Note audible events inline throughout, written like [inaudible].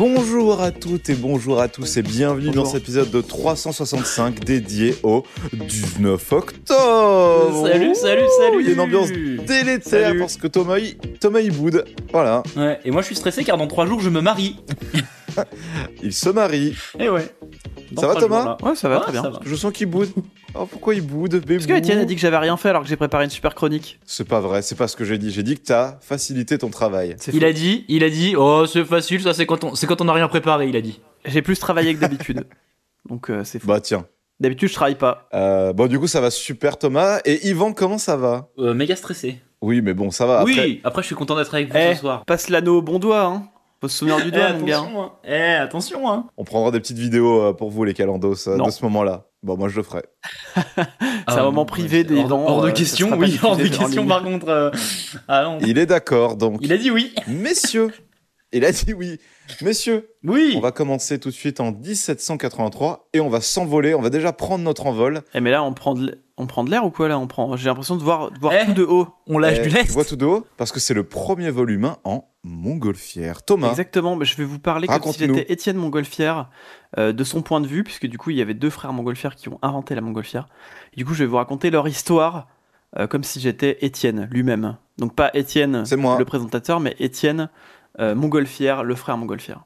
Bonjour à toutes et bonjour à tous et bienvenue dans cet épisode de 365 dédié au 19 octobre. Salut, salut, salut. Il y a une ambiance délétère Salut. parce que Thomas, Thomas il boude. Voilà, Ouais, et moi je suis stressé car dans trois jours je me marie. [laughs] il se marie. Et ouais. Dans Ça va, Thomas. Ouais, ça va Ouais, très bien. va. Je sens qu'il boude. Oh, pourquoi il boude bébou Est-ce que Étienne a dit que j'avais rien fait alors que j'ai préparé une super chronique C'est pas vrai, c'est pas ce que j'ai dit. J'ai dit que t'as facilité ton travail. Il a dit, il a dit, oh c'est facile, ça c'est quand on, c'est quand on n'a rien préparé, il a dit. J'ai plus travaillé que d'habitude. [laughs] Donc euh, c'est fou. Bah tiens. D'habitude, je travaille pas. Euh, bon, du coup, ça va super, Thomas. Et Yvan, comment ça va? Euh, méga stressé. Oui, mais bon, ça va. Après, Oui, après je suis content d'être avec vous Eh, ce soir. passe l'anneau au bon doigt, hein. Faut se souvenir du Eh, doigt, mon gars. attention, hein. Eh, attention, hein. on prendra des petites vidéos euh, pour vous, les calendos, euh, Non. de ce moment-là. Bon, moi, je le ferai. [laughs] C'est un moment privé des hors, dents, Hors de euh, question, oui, hors de en question par contre. euh, Ah non. Il est d'accord, donc. Il a dit oui. Messieurs, il a dit oui. Messieurs, Oui. on va commencer tout de suite en 1783 et on va s'envoler. On va déjà prendre notre envol. Eh, mais là, on prend de l- on prend de l'air ou quoi là on prend... J'ai l'impression de voir, de voir Eh. tout de haut. On lâche Eh, du Tu lest. vois tout de haut Parce que c'est le premier volume humain en montgolfière. Thomas, Exactement, mais je vais vous parler comme si j'étais Étienne Montgolfière euh, de son point de vue, puisque du coup il y avait deux frères Montgolfière qui ont inventé la montgolfière. Et du coup, je vais vous raconter leur histoire euh, comme si j'étais Étienne lui-même. Donc pas Étienne c'est moi. le présentateur, mais Étienne euh, Montgolfière, le frère Montgolfière.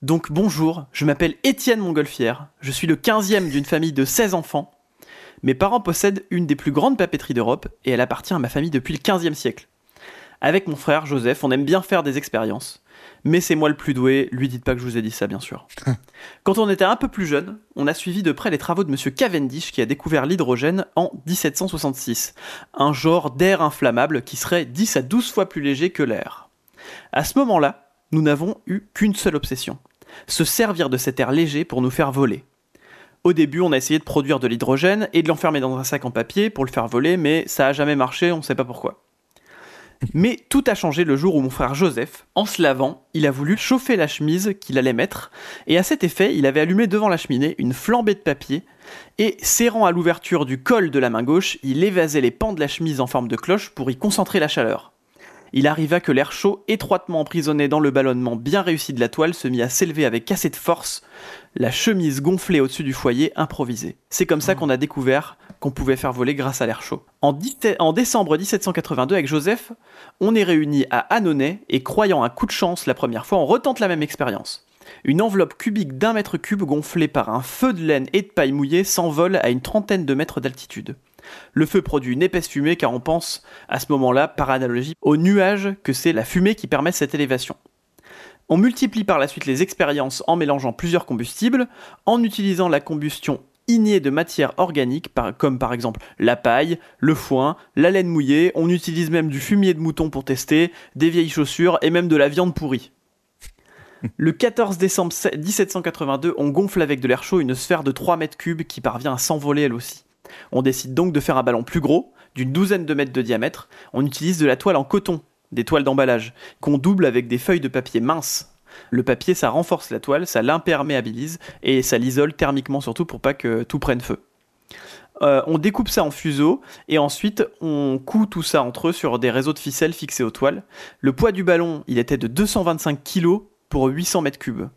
Donc bonjour, je m'appelle Étienne Montgolfière, je suis le 15e d'une famille de 16 enfants. Mes parents possèdent une des plus grandes papeteries d'Europe et elle appartient à ma famille depuis le 15e siècle. Avec mon frère Joseph, on aime bien faire des expériences. Mais c'est moi le plus doué, lui dites pas que je vous ai dit ça bien sûr. [laughs] Quand on était un peu plus jeune, on a suivi de près les travaux de monsieur Cavendish qui a découvert l'hydrogène en 1766, un genre d'air inflammable qui serait 10 à 12 fois plus léger que l'air. À ce moment-là, nous n'avons eu qu'une seule obsession, se servir de cet air léger pour nous faire voler. Au début, on a essayé de produire de l'hydrogène et de l'enfermer dans un sac en papier pour le faire voler, mais ça a jamais marché, on ne sait pas pourquoi. [laughs] Mais tout a changé le jour où mon frère Joseph, en se lavant, il a voulu chauffer la chemise qu'il allait mettre, et à cet effet, il avait allumé devant la cheminée une flambée de papier, et serrant à l'ouverture du col de la main gauche, il évasait les pans de la chemise en forme de cloche pour y concentrer la chaleur. Il arriva que l'air chaud, étroitement emprisonné dans le ballonnement bien réussi de la toile, se mit à s'élever avec assez de force, la chemise gonflée au-dessus du foyer improvisé. C'est comme ça qu'on a découvert qu'on pouvait faire voler grâce à l'air chaud. En, en décembre 1782, avec Joseph, on est réunis à Annonay et croyant un coup de chance la première fois, on retente la même expérience. Une enveloppe cubique d'un mètre cube gonflée par un feu de laine et de paille mouillée s'envole à une trentaine de mètres d'altitude. Le feu produit une épaisse fumée car on pense à ce moment-là, par analogie, au nuage que c'est la fumée qui permet cette élévation. On multiplie par la suite les expériences en mélangeant plusieurs combustibles, en utilisant la combustion innée de matières organiques, comme par exemple la paille, le foin, la laine mouillée, on utilise même du fumier de mouton pour tester, des vieilles chaussures et même de la viande pourrie. [laughs] Le 14 décembre 1782, on gonfle avec de l'air chaud une sphère de 3 mètres cubes qui parvient à s'envoler elle aussi. On décide donc de faire un ballon plus gros, d'une douzaine de mètres de diamètre. On utilise de la toile en coton, des toiles d'emballage, qu'on double avec des feuilles de papier minces. Le papier, ça renforce la toile, ça l'imperméabilise et ça l'isole thermiquement surtout pour pas que tout prenne feu. Euh, on découpe ça en fuseaux et ensuite on coud tout ça entre eux sur des réseaux de ficelles fixés aux toiles. Le poids du ballon, il était de 225 kg pour 800 mètres cubes.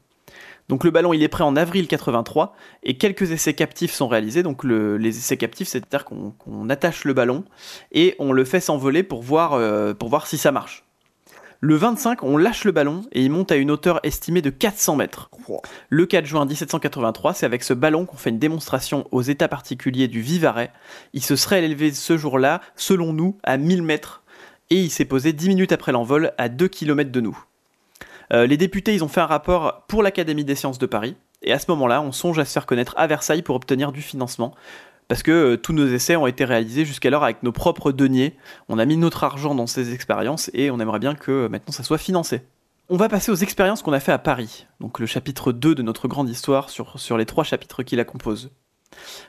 Donc le ballon, il est prêt en avril 83 et quelques essais captifs sont réalisés. Donc le- les essais captifs, c'est-à-dire qu'on qu'on attache le ballon et on le fait s'envoler pour voir, euh, pour voir si ça marche. Le 25, on lâche le ballon et il monte à une hauteur estimée de 400 mètres. Le 4 juin 1783, c'est avec ce ballon qu'on fait une démonstration aux états particuliers du Vivarais. Il se serait élevé ce jour-là, selon nous, à 1000 mètres et il s'est posé 10 minutes après l'envol à 2 km de nous. Euh, les députés, ils ont fait un rapport pour l'Académie des sciences de Paris. Et à ce moment-là, on songe à se faire connaître à Versailles pour obtenir du financement. Parce que euh, tous nos essais ont été réalisés jusqu'alors avec nos propres deniers. On a mis notre argent dans ces expériences et on aimerait bien que euh, maintenant ça soit financé. On va passer aux expériences qu'on a fait à Paris, donc le chapitre 2 de notre grande histoire sur, sur les trois chapitres qui la composent.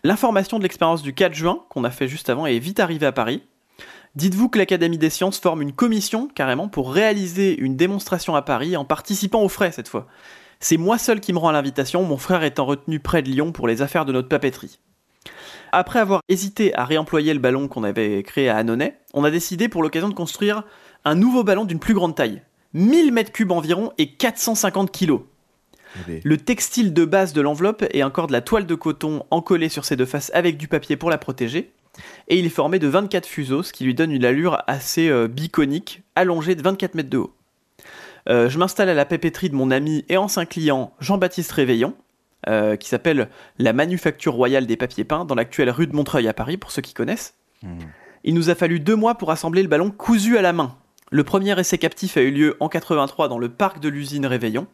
L'information de l'expérience du 4 juin qu'on a fait juste avant est vite arrivée à Paris. Dites-vous que l'Académie des sciences forme une commission carrément pour réaliser une démonstration à Paris en participant aux frais cette fois. C'est moi seul qui me rend à l'invitation, mon frère étant retenu près de Lyon pour les affaires de notre papeterie. Après avoir hésité à réemployer le ballon qu'on avait créé à Annonay, on a décidé pour l'occasion de construire un nouveau ballon d'une plus grande taille. 1000 mètres cubes environ et 450 kilos. Le textile de base de l'enveloppe est encore de la toile de coton encollée sur ses deux faces avec du papier pour la protéger. Et il est formé de 24 fuseaux, ce qui lui donne une allure assez euh, biconique, allongée de 24 mètres de haut. Euh, je m'installe à la papeterie de mon ami et ancien client Jean-Baptiste Réveillon, euh, qui s'appelle la Manufacture Royale des Papiers Peints, dans l'actuelle rue de Montreuil à Paris, pour ceux qui connaissent. Il nous a fallu deux mois pour assembler le ballon cousu à la main. Le premier essai captif a eu lieu en 83 dans le parc de l'usine Réveillon.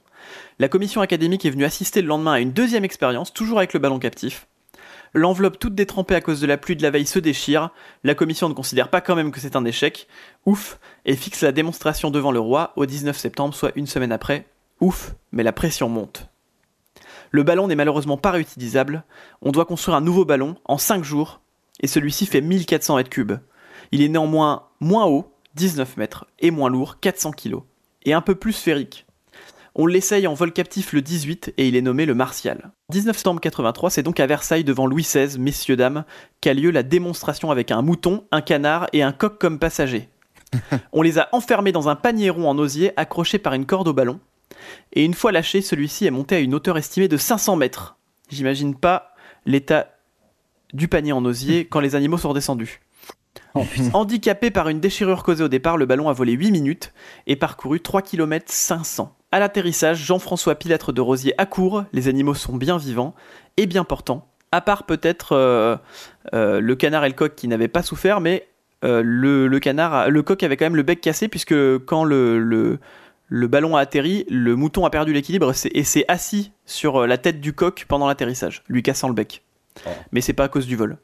La commission académique est venue assister le lendemain à une deuxième expérience, toujours avec le ballon captif. L'enveloppe toute détrempée à cause de la pluie de la veille se déchire. La commission ne considère pas quand même que c'est un échec. Ouf, et fixe la démonstration devant le roi au 19 septembre, soit une semaine après. Ouf, mais la pression monte. Le ballon n'est malheureusement pas réutilisable. On doit construire un nouveau ballon en 5 jours, et celui-ci fait 1400 mètres cubes. Il est néanmoins moins haut, 19 mètres, et moins lourd, 400 kg, et un peu plus sphérique. On l'essaye en vol captif le 18 et il est nommé le Martial. 19 septembre 83, c'est donc à Versailles devant Louis XVI, messieurs dames, qu'a lieu la démonstration avec un mouton, un canard et un coq comme passager. [laughs] On les a enfermés dans un panier rond en osier accroché par une corde au ballon. Et une fois lâché, celui-ci est monté à une hauteur estimée de 500 mètres. J'imagine pas l'état du panier en osier quand les animaux sont redescendus. Handicapé par une déchirure causée au départ, le ballon a volé 8 minutes et parcouru 3 km 500. À l'atterrissage, Jean-François Pilâtre de Rosier accourt, les animaux sont bien vivants et bien portants, à part peut-être euh, euh, le canard et le coq qui n'avaient pas souffert, mais euh, le, canard, le coq avait quand même le bec cassé puisque quand le, le, ballon a atterri, le mouton a perdu l'équilibre et s'est assis sur la tête du coq pendant l'atterrissage, lui cassant le bec. Oh. Mais c'est pas à cause du vol.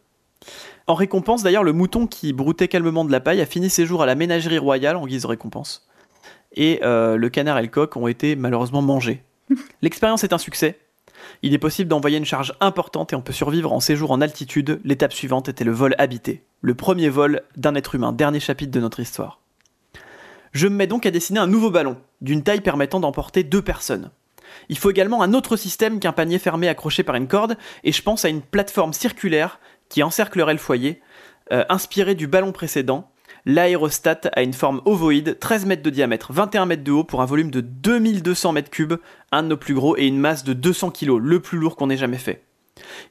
En récompense, d'ailleurs, le mouton qui broutait calmement de la paille a fini ses jours à la ménagerie royale en guise de récompense et euh, le canard et le coq ont été malheureusement mangés. [laughs] L'expérience est un succès. Il est possible d'envoyer une charge importante et on peut survivre en séjour en altitude. L'étape suivante était le vol habité, le premier vol d'un être humain, dernier chapitre de notre histoire. Je me mets donc à dessiner un nouveau ballon, d'une taille permettant d'emporter deux personnes. Il faut également un autre système qu'un panier fermé accroché par une corde, et je pense à une plateforme circulaire qui encerclerait le foyer, euh, inspirée du ballon précédent, L'aérostat a une forme ovoïde, 13 mètres de diamètre, 21 mètres de haut pour un volume de 2200 mètres cubes, un de nos plus gros, et une masse de 200 kg, le plus lourd qu'on ait jamais fait.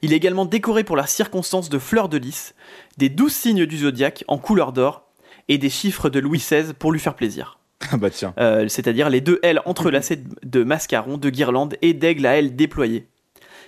Il est également décoré pour la circonstance de fleurs de lys, des 12 signes du zodiaque en couleur d'or, et des chiffres de Louis XVI pour lui faire plaisir. [laughs] Ah bah tiens. Euh, c'est-à-dire les deux L entrelacées [laughs] de mascarons, de guirlandes et d'aigles à L déployés.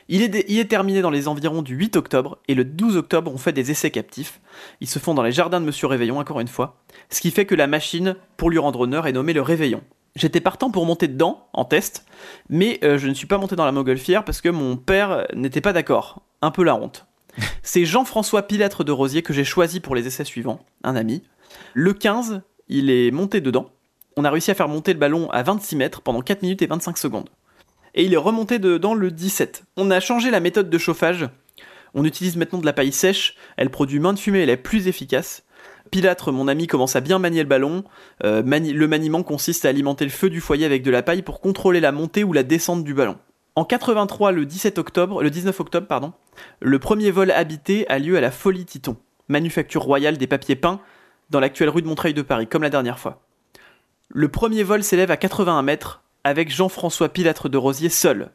Il est, terminé dans les environs du 8 octobre et le 12 octobre on fait des essais captifs. Ils se font dans les jardins de Monsieur Réveillon encore une fois. Ce qui fait que la machine, pour lui rendre honneur, est nommée le Réveillon. J'étais partant pour monter dedans, en test, mais euh, je ne suis pas monté dans la montgolfière parce que mon père n'était pas d'accord. Un peu la honte. [laughs] C'est Jean-François Pilâtre de Rosier que j'ai choisi pour les essais suivants, un ami. Le 15, il est monté dedans. On a réussi à faire monter le ballon à 26 mètres pendant 4 minutes et 25 secondes et il est remonté dedans le 17. On a changé la méthode de chauffage. On utilise maintenant de la paille sèche, elle produit moins de fumée, elle est plus efficace. Pilâtre, mon ami, commence à bien manier le ballon. Euh, le maniement consiste à alimenter le feu du foyer avec de la paille pour contrôler la montée ou la descente du ballon. En 83, le 17 octobre, le 19 octobre, pardon, le premier vol habité a lieu à la Folie Titon, manufacture royale des papiers peints, dans l'actuelle rue de Montreuil de Paris, comme la dernière fois. Le premier vol s'élève à 81 mètres, avec Jean-François Pilâtre de Rosier seul.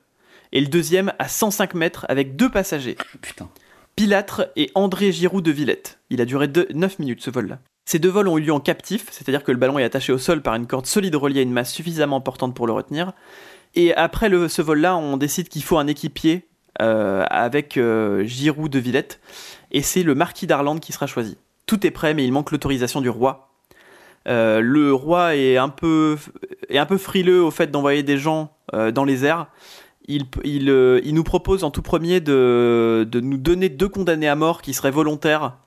Et le deuxième à 105 mètres avec deux passagers. Putain. Pilâtre et André Giroud de Villette. Il a duré 9 minutes ce vol-là. Ces deux vols ont eu lieu en captif, c'est-à-dire que le ballon est attaché au sol par une corde solide reliée à une masse suffisamment importante pour le retenir. Et après le, ce vol-là, on décide qu'il faut un équipier euh, avec euh, Giroud de Villette. Et c'est le marquis d'Arlande qui sera choisi. Tout est prêt, mais il manque l'autorisation du roi euh, le roi est un peu est un peu frileux au fait d'envoyer des gens euh, dans les airs. Il, il, euh, il, nous propose en tout premier de, de, nous donner deux condamnés à mort qui seraient volontaires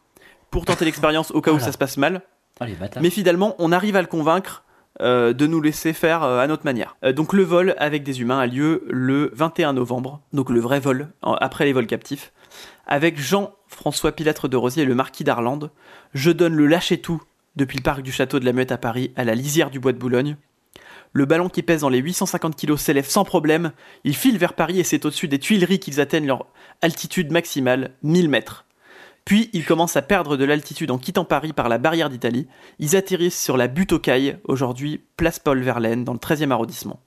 pour tenter l'expérience au cas où ça se passe mal. Oh, Mais finalement, on arrive à le convaincre de nous laisser faire à notre manière. Donc le vol avec des humains a lieu le 21 novembre, donc le vrai vol, après les vols captifs, avec Jean-François Pilâtre de Rosier et le marquis d'Arlande. Je donne le lâcher-tout depuis le parc du château de la Muette à Paris à la lisière du bois de Boulogne. Le ballon qui pèse dans les 850 kg s'élève sans problème. Il file vers Paris et c'est au-dessus des Tuileries qu'ils atteignent leur altitude maximale, 1000 mètres. Puis ils commencent à perdre de l'altitude en quittant Paris par la barrière d'Italie. Ils atterrissent sur la butte aux Cailles, aujourd'hui place Paul Verlaine, dans le 13e arrondissement.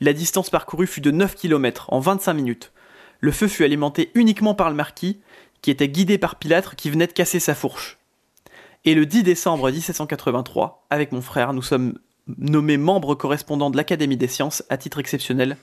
La distance parcourue fut de 9 km en 25 minutes. Le feu fut alimenté uniquement par le marquis, qui était guidé par Pilâtre qui venait de casser sa fourche. Et le 10 décembre 1783, avec mon frère, nous sommes nommés membres correspondants de l'Académie des sciences à titre exceptionnel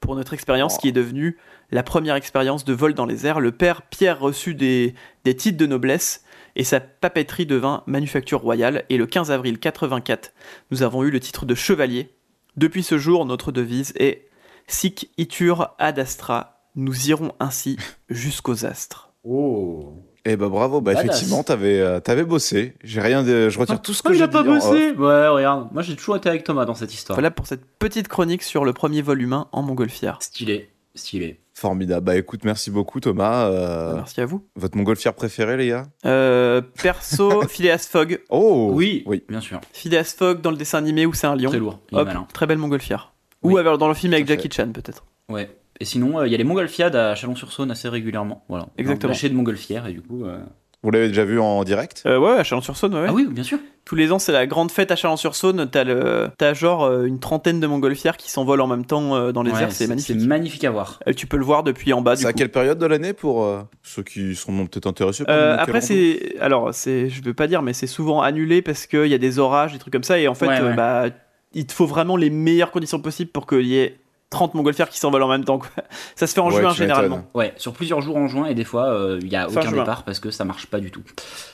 pour notre expérience qui est devenue la première expérience de vol dans les airs. Le père Pierre reçut des, des titres de noblesse et sa papeterie devint manufacture royale. Et le 15 avril 84, nous avons eu le titre de chevalier. Depuis ce jour, notre devise est Sic itur ad astra. Nous irons ainsi jusqu'aux astres. Oh. Eh bah bravo, bah Badass. effectivement, t'avais euh, t'avais bossé. J'ai rien de... Je retire tout ce que Oh, il j'ai a pas dit off. bossé Ouais, regarde. Moi, j'ai toujours été avec Thomas dans cette histoire. Voilà pour cette petite chronique sur le premier vol humain en montgolfière. Stylé. Stylé. Formidable. Bah écoute, merci beaucoup Thomas. Euh, Merci à vous. Votre montgolfière préféré, les gars? Euh, perso, [laughs] Phileas Fogg. Oh Oui, Oui. bien sûr. Phileas Fogg dans le dessin animé où c'est un lion. Très lourd. Il est malin. très belle montgolfière. Oui. Ou alors dans le film avec Jackie Chan peut-être. Ouais. Et sinon, euh, il y a les montgolfiades à Chalon-sur-Saône assez régulièrement. Voilà. Exactement. Lâcher de montgolfière et du coup. euh, Vous l'avez déjà vu en direct? Euh, ouais, à Chalon-sur-Saône, ouais. Ah oui, bien sûr. Tous les ans, c'est la grande fête à Chalon-sur-Saône. T'as, le... T'as genre euh, une trentaine de montgolfières qui s'envolent en même temps euh, dans les Ouais, airs. C'est magnifique. C'est magnifique à voir. Euh, tu peux le voir depuis en bas. Du C'est à coup. quelle période de l'année pour euh, ceux qui seront peut-être intéressés par Euh, après, c'est. Alors, c'est... je veux pas dire, mais c'est souvent annulé parce qu'il y a des orages, des trucs comme ça. Et en fait, Ouais, euh, ouais. bah, il te faut vraiment les meilleures conditions possibles pour qu'il y ait 30 montgolfières qui s'envolent en même temps. quoi. Ça se fait en Ouais, juin généralement. Ouais, sur plusieurs jours en juin et des fois euh, il y a Fin aucun juin. départ parce que ça marche pas du tout.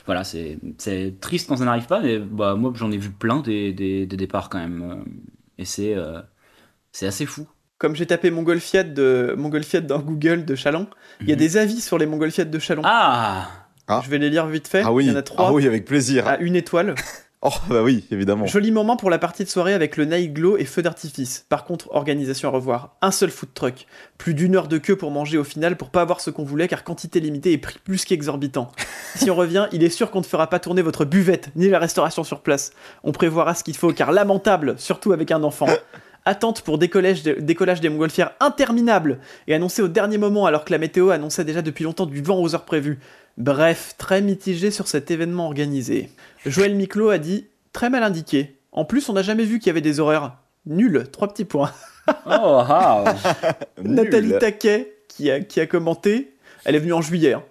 Voilà, c'est c'est triste quand ça n'arrive pas, mais bah moi j'en ai vu plein des, des, des départs quand même euh, et c'est euh, c'est assez fou. Comme j'ai tapé montgolfiade, de... montgolfiade dans Google de Chalon, il y a Mhm. des avis sur les montgolfiades de Chalon. Ah Ah. Je vais les lire vite fait. Ah oui, Il y en a trois ah oui, avec plaisir. à une étoile. [laughs] Oh bah oui, évidemment. Joli moment pour la partie de soirée avec le night glow et feu d'artifice. Par contre, organisation à revoir. Un seul food truck. Plus d'une heure de queue pour manger au final pour pas avoir ce qu'on voulait car quantité limitée et prix plus qu'exorbitant. [laughs] Si on revient, il est sûr qu'on ne fera pas tourner votre buvette ni la restauration sur place. On prévoira ce qu'il faut car lamentable, surtout avec un enfant. Attente pour décollage, décollage des montgolfières interminable et annoncé au dernier moment alors que la météo annonçait déjà depuis longtemps du vent aux heures prévues. Bref, très mitigé sur cet événement organisé. Joël Miclot a dit très mal indiqué. En plus, on n'a jamais vu qu'il y avait des horaires. Nul, trois petits points. [laughs] Oh [laughs] Nul. Nathalie Taquet qui a, qui a commenté, elle est venue en juillet. hein.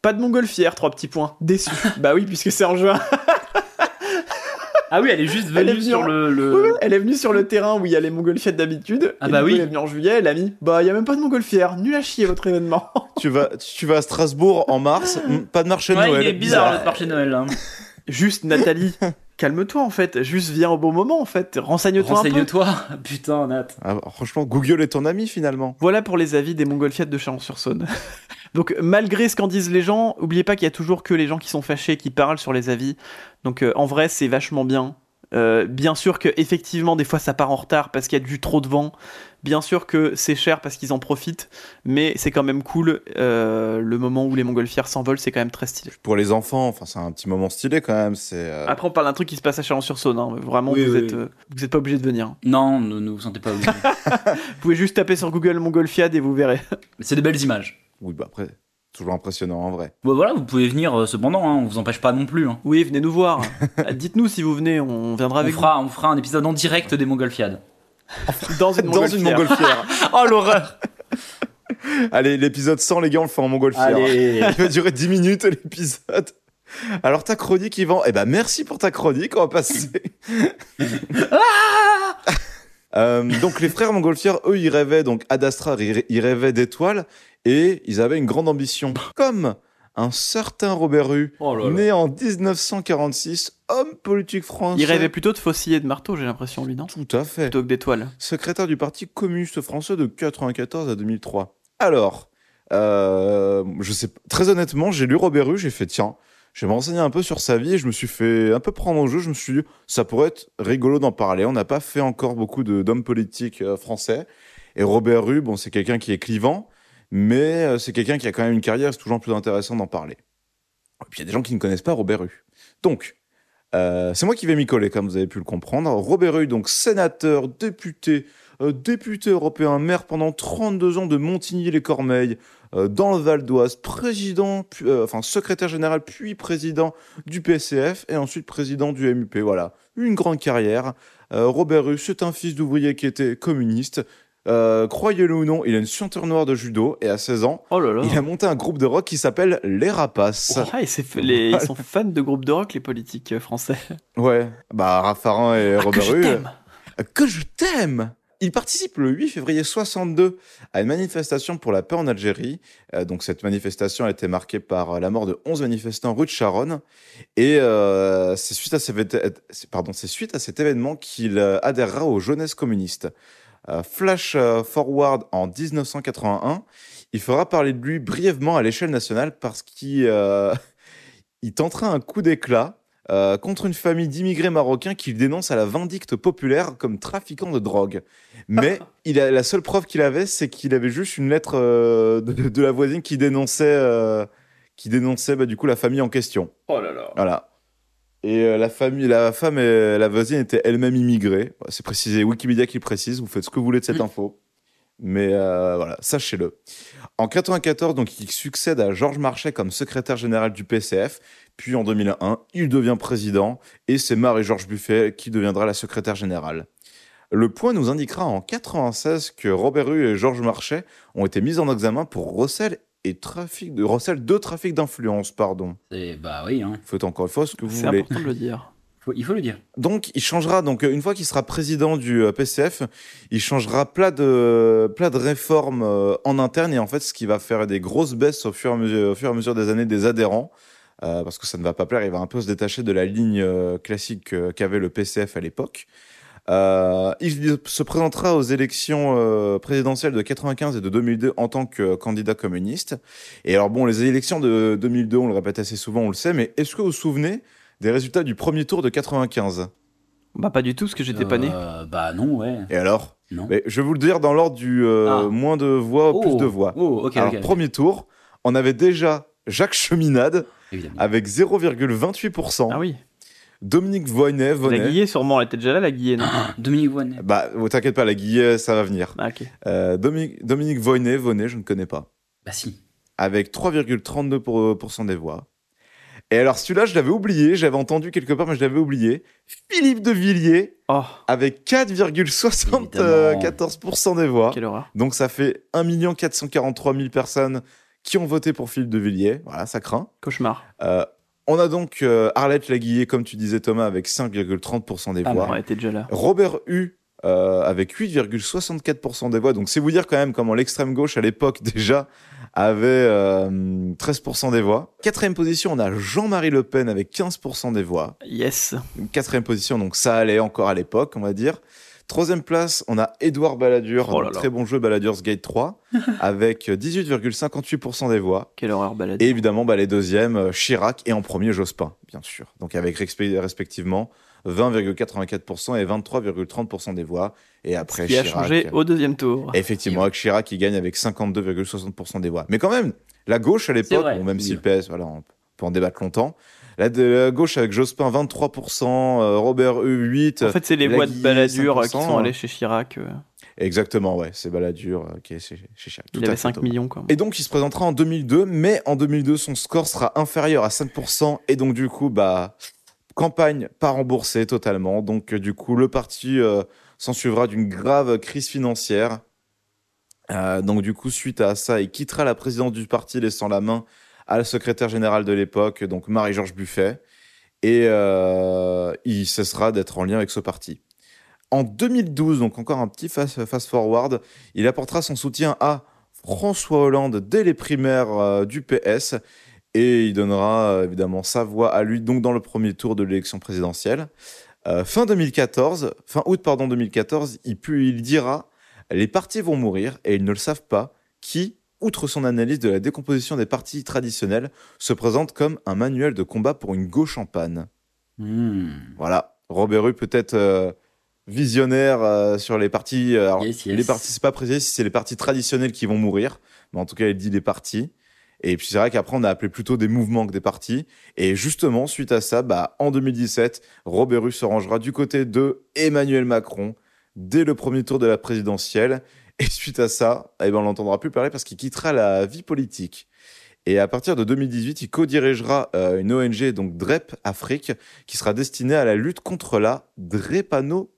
Pas de montgolfière, trois petits points. Déçu. [laughs] bah oui, puisque c'est en juin. Ah oui, elle est juste est venue sur en- le, le- elle est venue sur le terrain où il y a les montgolfières d'habitude. Ah Et bah coup, oui. Elle est venue en juillet, elle a mis Bah, il y a même pas de montgolfière. Nul à chier votre événement. [laughs] Tu vas, tu vas à Strasbourg en mars, pas de marché de Ouais, Noël. il est bizarre notre marché de Noël là. Juste, Nathalie, [laughs] calme-toi en fait. Juste viens au bon moment en fait. Renseigne-toi un peu. Renseigne-toi. [laughs] Putain, Nat. Ah, franchement, Google est ton ami finalement. Voilà pour les avis des montgolfiades de Chalon-sur-Saône. Donc malgré ce qu'en disent les gens, oubliez pas qu'il y a toujours que les gens qui sont fâchés qui parlent sur les avis. Donc euh, en vrai, c'est vachement bien. Euh, bien sûr que effectivement des fois ça part en retard parce qu'il y a du trop de vent. Bien sûr que c'est cher parce qu'ils en profitent, mais c'est quand même cool. Euh, le moment où les montgolfières s'envolent, c'est quand même très stylé. Pour les enfants, enfin, c'est un petit moment stylé quand même. C'est. euh, Après, on parle d'un truc qui se passe à Chalon-sur-Saône. hein. Vraiment, Oui, vous oui, êtes, oui. vous êtes pas obligé de venir. Non, ne, ne vous sentez pas obligé. [laughs] Vous pouvez juste taper sur Google montgolfiade et vous verrez. Mais c'est de belles images. Oui, bah après, toujours impressionnant en vrai. Bon, voilà, vous pouvez venir euh, cependant, hein, on vous empêche pas non plus. hein. Oui, venez nous voir. [laughs] Dites-nous si vous venez, on viendra On avec vous. fera, on fera un épisode en direct des montgolfiades. [laughs] Dans une Dans une montgolfière. montgolfière. [laughs] Oh l'horreur Allez, l'épisode 100, les gars, on le fait en montgolfière. Allez Il va durer 10 minutes l'épisode. Alors ta chronique Yvan, eh ben merci pour ta chronique, on va passer. Euh, donc les frères Montgolfière, eux, ils rêvaient donc Ad Astra, ils rê- ils rêvaient d'étoiles et ils avaient une grande ambition. Comme un certain Robert Hue, Oh né en 1946, homme politique français. Il rêvait plutôt de faucilles et de marteaux, j'ai l'impression, lui, non? Tout à fait. Plutôt que d'étoiles. secrétaire du Parti communiste français de 94 à 2003. Alors, euh, je sais, pas- très honnêtement, j'ai lu Robert Hue, j'ai fait tiens, je me renseigner un peu sur sa vie et je me suis fait un peu prendre au jeu. Je me suis dit, ça pourrait être rigolo d'en parler. On n'a pas fait encore beaucoup d'hommes politiques euh, français. Et Robert Rue, bon, c'est quelqu'un qui est clivant, mais euh, c'est quelqu'un qui a quand même une carrière. C'est toujours plus intéressant d'en parler. Et puis il y a des gens qui ne connaissent pas Robert Rue. Donc, euh, c'est moi qui vais m'y coller, comme vous avez pu le comprendre. Robert Rue, donc sénateur, député, député européen, maire pendant 32 ans de Montigny-les-Cormeilles, euh, dans le Val d'Oise, président, puis- euh, enfin secrétaire général, puis président du PCF et ensuite président du MUP. Voilà, une grande carrière. Euh, Robert Rue, c'est un fils d'ouvrier qui était communiste. Euh, Croyez-le ou non, il a une ceinture noire de judo et à 16 ans, Oh là là. il a monté un groupe de rock qui s'appelle Les Rapaces. Et les- ils sont fans de groupes de rock, les politiques euh, français. Ouais, bah Raffarin et Ah, que Robert je Rue. t'aime. euh, Que je t'aime Il participe le 8 février 62 à une manifestation pour la paix en Algérie. Euh, donc cette manifestation a été marquée par euh, la mort de 11 manifestants rue de Charonne. Et euh, c'est suite, à cet événement qu'il adhérera aux jeunesses communistes. Flash forward en 1981, il fera parler de lui brièvement à l'échelle nationale parce qu'il [laughs] il tentera un coup d'éclat euh, contre une famille d'immigrés marocains qu'il dénonce à la vindicte populaire comme trafiquant de drogue. Mais [laughs] il a, la seule preuve qu'il avait, c'est qu'il avait juste une lettre euh, de, de la voisine qui dénonçait, euh, qui dénonçait bah, du coup la famille en question. Oh là là. Voilà. Et la famille, la femme et la voisine étaient elles-mêmes immigrées. Bah, C'est précisé, Wikipédia qui le précise. Vous faites ce que vous voulez de cette info. Mais euh, voilà, sachez-le. En 94, donc, il succède à Georges Marchais comme secrétaire général du PCF. Puis en 2001, il devient président et c'est Marie-Georges Buffet qui deviendra la secrétaire générale. Le point nous indiquera en 96 que Robert Rue et Georges Marchais ont été mis en examen pour recel et trafic de recel de trafic d'influence, pardon. C'est- Bah oui, hein. Faites encore une fois ce que vous C'est voulez. important de le dire. Faut- il faut le dire. Donc, il changera, donc, une fois qu'il sera président du euh, PCF, il changera plein de, plein de réformes euh, en interne et en fait, ce qui va faire des grosses baisses au fur et à mesure, au fur et à mesure des années des adhérents, euh, parce que ça ne va pas plaire, il va un peu se détacher de la ligne euh, classique euh, qu'avait le PCF à l'époque. Euh, il se présentera aux élections euh, présidentielles de 95 et de 2002 en tant que euh, candidat communiste. Et alors bon, les élections de 2002, on le répète assez souvent, on le sait, mais est-ce que vous vous souvenez des résultats du premier tour de 95 Bah, pas du tout, parce que j'étais pas né. Bah non, ouais. Et alors? Non. Mais Je vais vous le dire dans l'ordre du euh, Ah. moins de voix au plus Oh, de voix. Oh, alors, premier tour, on avait déjà Jacques Cheminade Évidemment. avec 0,28%. Ah oui. Dominique Voynet, La Voynet. Guillet, sûrement, elle était déjà là, la Guillet, non Dominique Voine. Bah, oh, t'inquiète pas, la Guillet, ça va venir. Ah, ok. Euh, Dominique, Dominique Voynet, Voynet, je ne connais pas. Bah si. Avec 3,32% pour- pour cent des voix. Et alors, celui-là, je l'avais oublié, j'avais entendu quelque part, mais je l'avais oublié. Philippe de Villiers, Oh, avec 4,74% des voix. quelle horreur. Donc ça fait 1 443 000 personnes qui ont voté pour Philippe de Villiers. Voilà, ça craint. Cauchemar. Euh, on a donc euh, Arlette Laguillet, comme tu disais Thomas, avec 5,30% des Ah, voix. Déjà là. Robert Hu euh, avec 8,64% des voix. Donc c'est vous dire quand même comment l'extrême gauche à l'époque [laughs] déjà avait euh, 13% des voix. Quatrième position, on a Jean-Marie Le Pen avec 15% des voix. Yes. Quatrième position, donc ça allait encore à l'époque, on va dire. Troisième place, on a Édouard Balladur, Oh là donc là. très bon jeu Balladur's Gate 3, [laughs] avec 18,58% des voix. Quelle horreur balade. Et évidemment, bah, les deuxièmes, euh, Chirac et en premier Jospin, bien sûr. Donc avec respe- respectivement 20,84% et 23,30% des voix. Et après, qui a changé au deuxième tour. Effectivement, avec Chirac qui gagne avec 52,60% des voix. Mais quand même, la gauche à l'époque, bon, même si le. PS, voilà, on peut en débattre longtemps. La, de, la gauche avec Jospin 23%, euh, Robert E 8. En fait, c'est les voix de Balladur euh, qui 5%, sont allées chez Chirac. euh, Exactement, ouais, c'est Balladur qui est chez, chez Chirac. Il avait fait, 5 Thomas. millions, quoi. Et donc, il se présentera en 2002, mais en 2002, son score sera inférieur à 5%, et donc, du coup, bah, campagne pas remboursée totalement. Donc, du coup, le parti euh, s'en suivra d'une grave crise financière. Euh, donc, du coup, suite à ça, il quittera la présidence du parti, laissant la main à la secrétaire générale de l'époque, donc Marie-Georges Buffet, et euh, il cessera d'être en lien avec ce parti. En 2012, donc encore un petit fast, fast forward, il apportera son soutien à François Hollande dès les primaires euh, du PS et il donnera euh, évidemment sa voix à lui donc dans le premier tour de l'élection présidentielle. Fin 2014, fin août pardon 2014, il, pu- il dira les partis vont mourir et ils ne le savent pas. Qui outre son analyse de la décomposition des partis traditionnels, se présente comme un manuel de combat pour une gauche en panne. Hmm. Voilà, Robert Rue peut-être euh, visionnaire euh, sur les partis. euh, alors, Yes, yes. Les partis, c'est pas précisé si c'est les partis traditionnels qui vont mourir, mais en tout cas, il dit les partis. Et puis c'est vrai qu'après, on a appelé plutôt des mouvements que des partis. Et justement, suite à ça, bah, en 2017, Robert Rue se rangera du côté de Emmanuel Macron dès le premier tour de la présidentielle. Et suite à ça, eh ben, on l'entendra plus parler parce qu'il quittera la vie politique. Et à partir de 2018, il co-dirigera euh, une ONG, donc DREP Afrique, qui sera destinée à la lutte contre la drépano...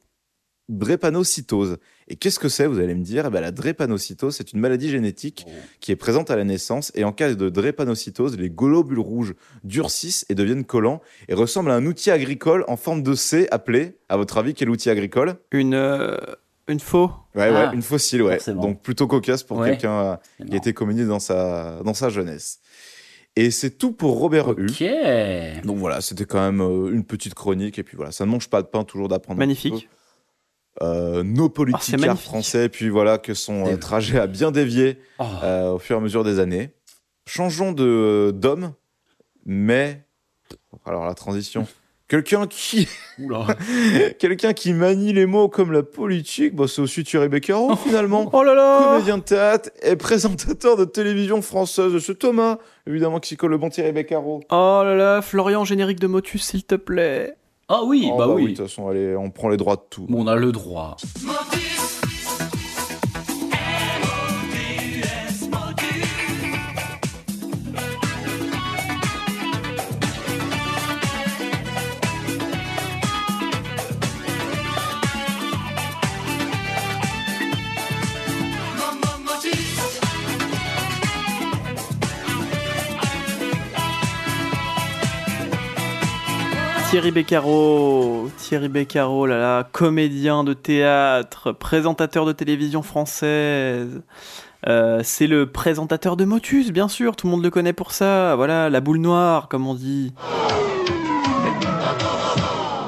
drépanocytose. Et qu'est-ce que c'est, vous allez me dire? Eh ben, La drépanocytose, c'est une maladie génétique Oh. qui est présente à la naissance. Et en cas de drépanocytose, les globules rouges durcissent et deviennent collants et ressemblent à un outil agricole en forme de C appelé, à votre avis, quel outil agricole? Une, euh, une faux. Ouais, Ah, ouais, une fossile, ouais. forcément. Donc plutôt cocasse pour Ouais. quelqu'un euh, qui était communié dans sa, dans sa jeunesse. Et c'est tout pour Robert Hue. Ok. Donc voilà, c'était quand même euh, une petite chronique. Et puis voilà, ça ne mange pas de pain, toujours d'apprendre. Magnifique. Euh, nos c'est politiciens magnifique. français, puis voilà, que son euh, trajet a bien dévié Oh. euh, au fur et à mesure des années. Changeons de d'homme, mais alors la transition. [laughs] Quelqu'un qui, [laughs] Oula. [laughs] quelqu'un qui manie les mots comme la politique, bah, c'est aussi Thierry Beccaro finalement. Oh là là Comédien de théâtre et présentateur de télévision française. C'est Thomas, évidemment, qui s'y colle le bon Thierry Beccaro. Oh là là, Florian, générique de Motus, s'il te plaît. Ah oui, Oh, bah, oui. De toute façon, allez, on prend les droits de tout. Bon, on a le droit. Thierry Beccaro, Thierry Beccaro, là là, comédien de théâtre, présentateur de télévision française. Euh, c'est le présentateur de Motus, bien sûr, tout le monde le connaît pour ça. Voilà, la boule noire, comme on dit.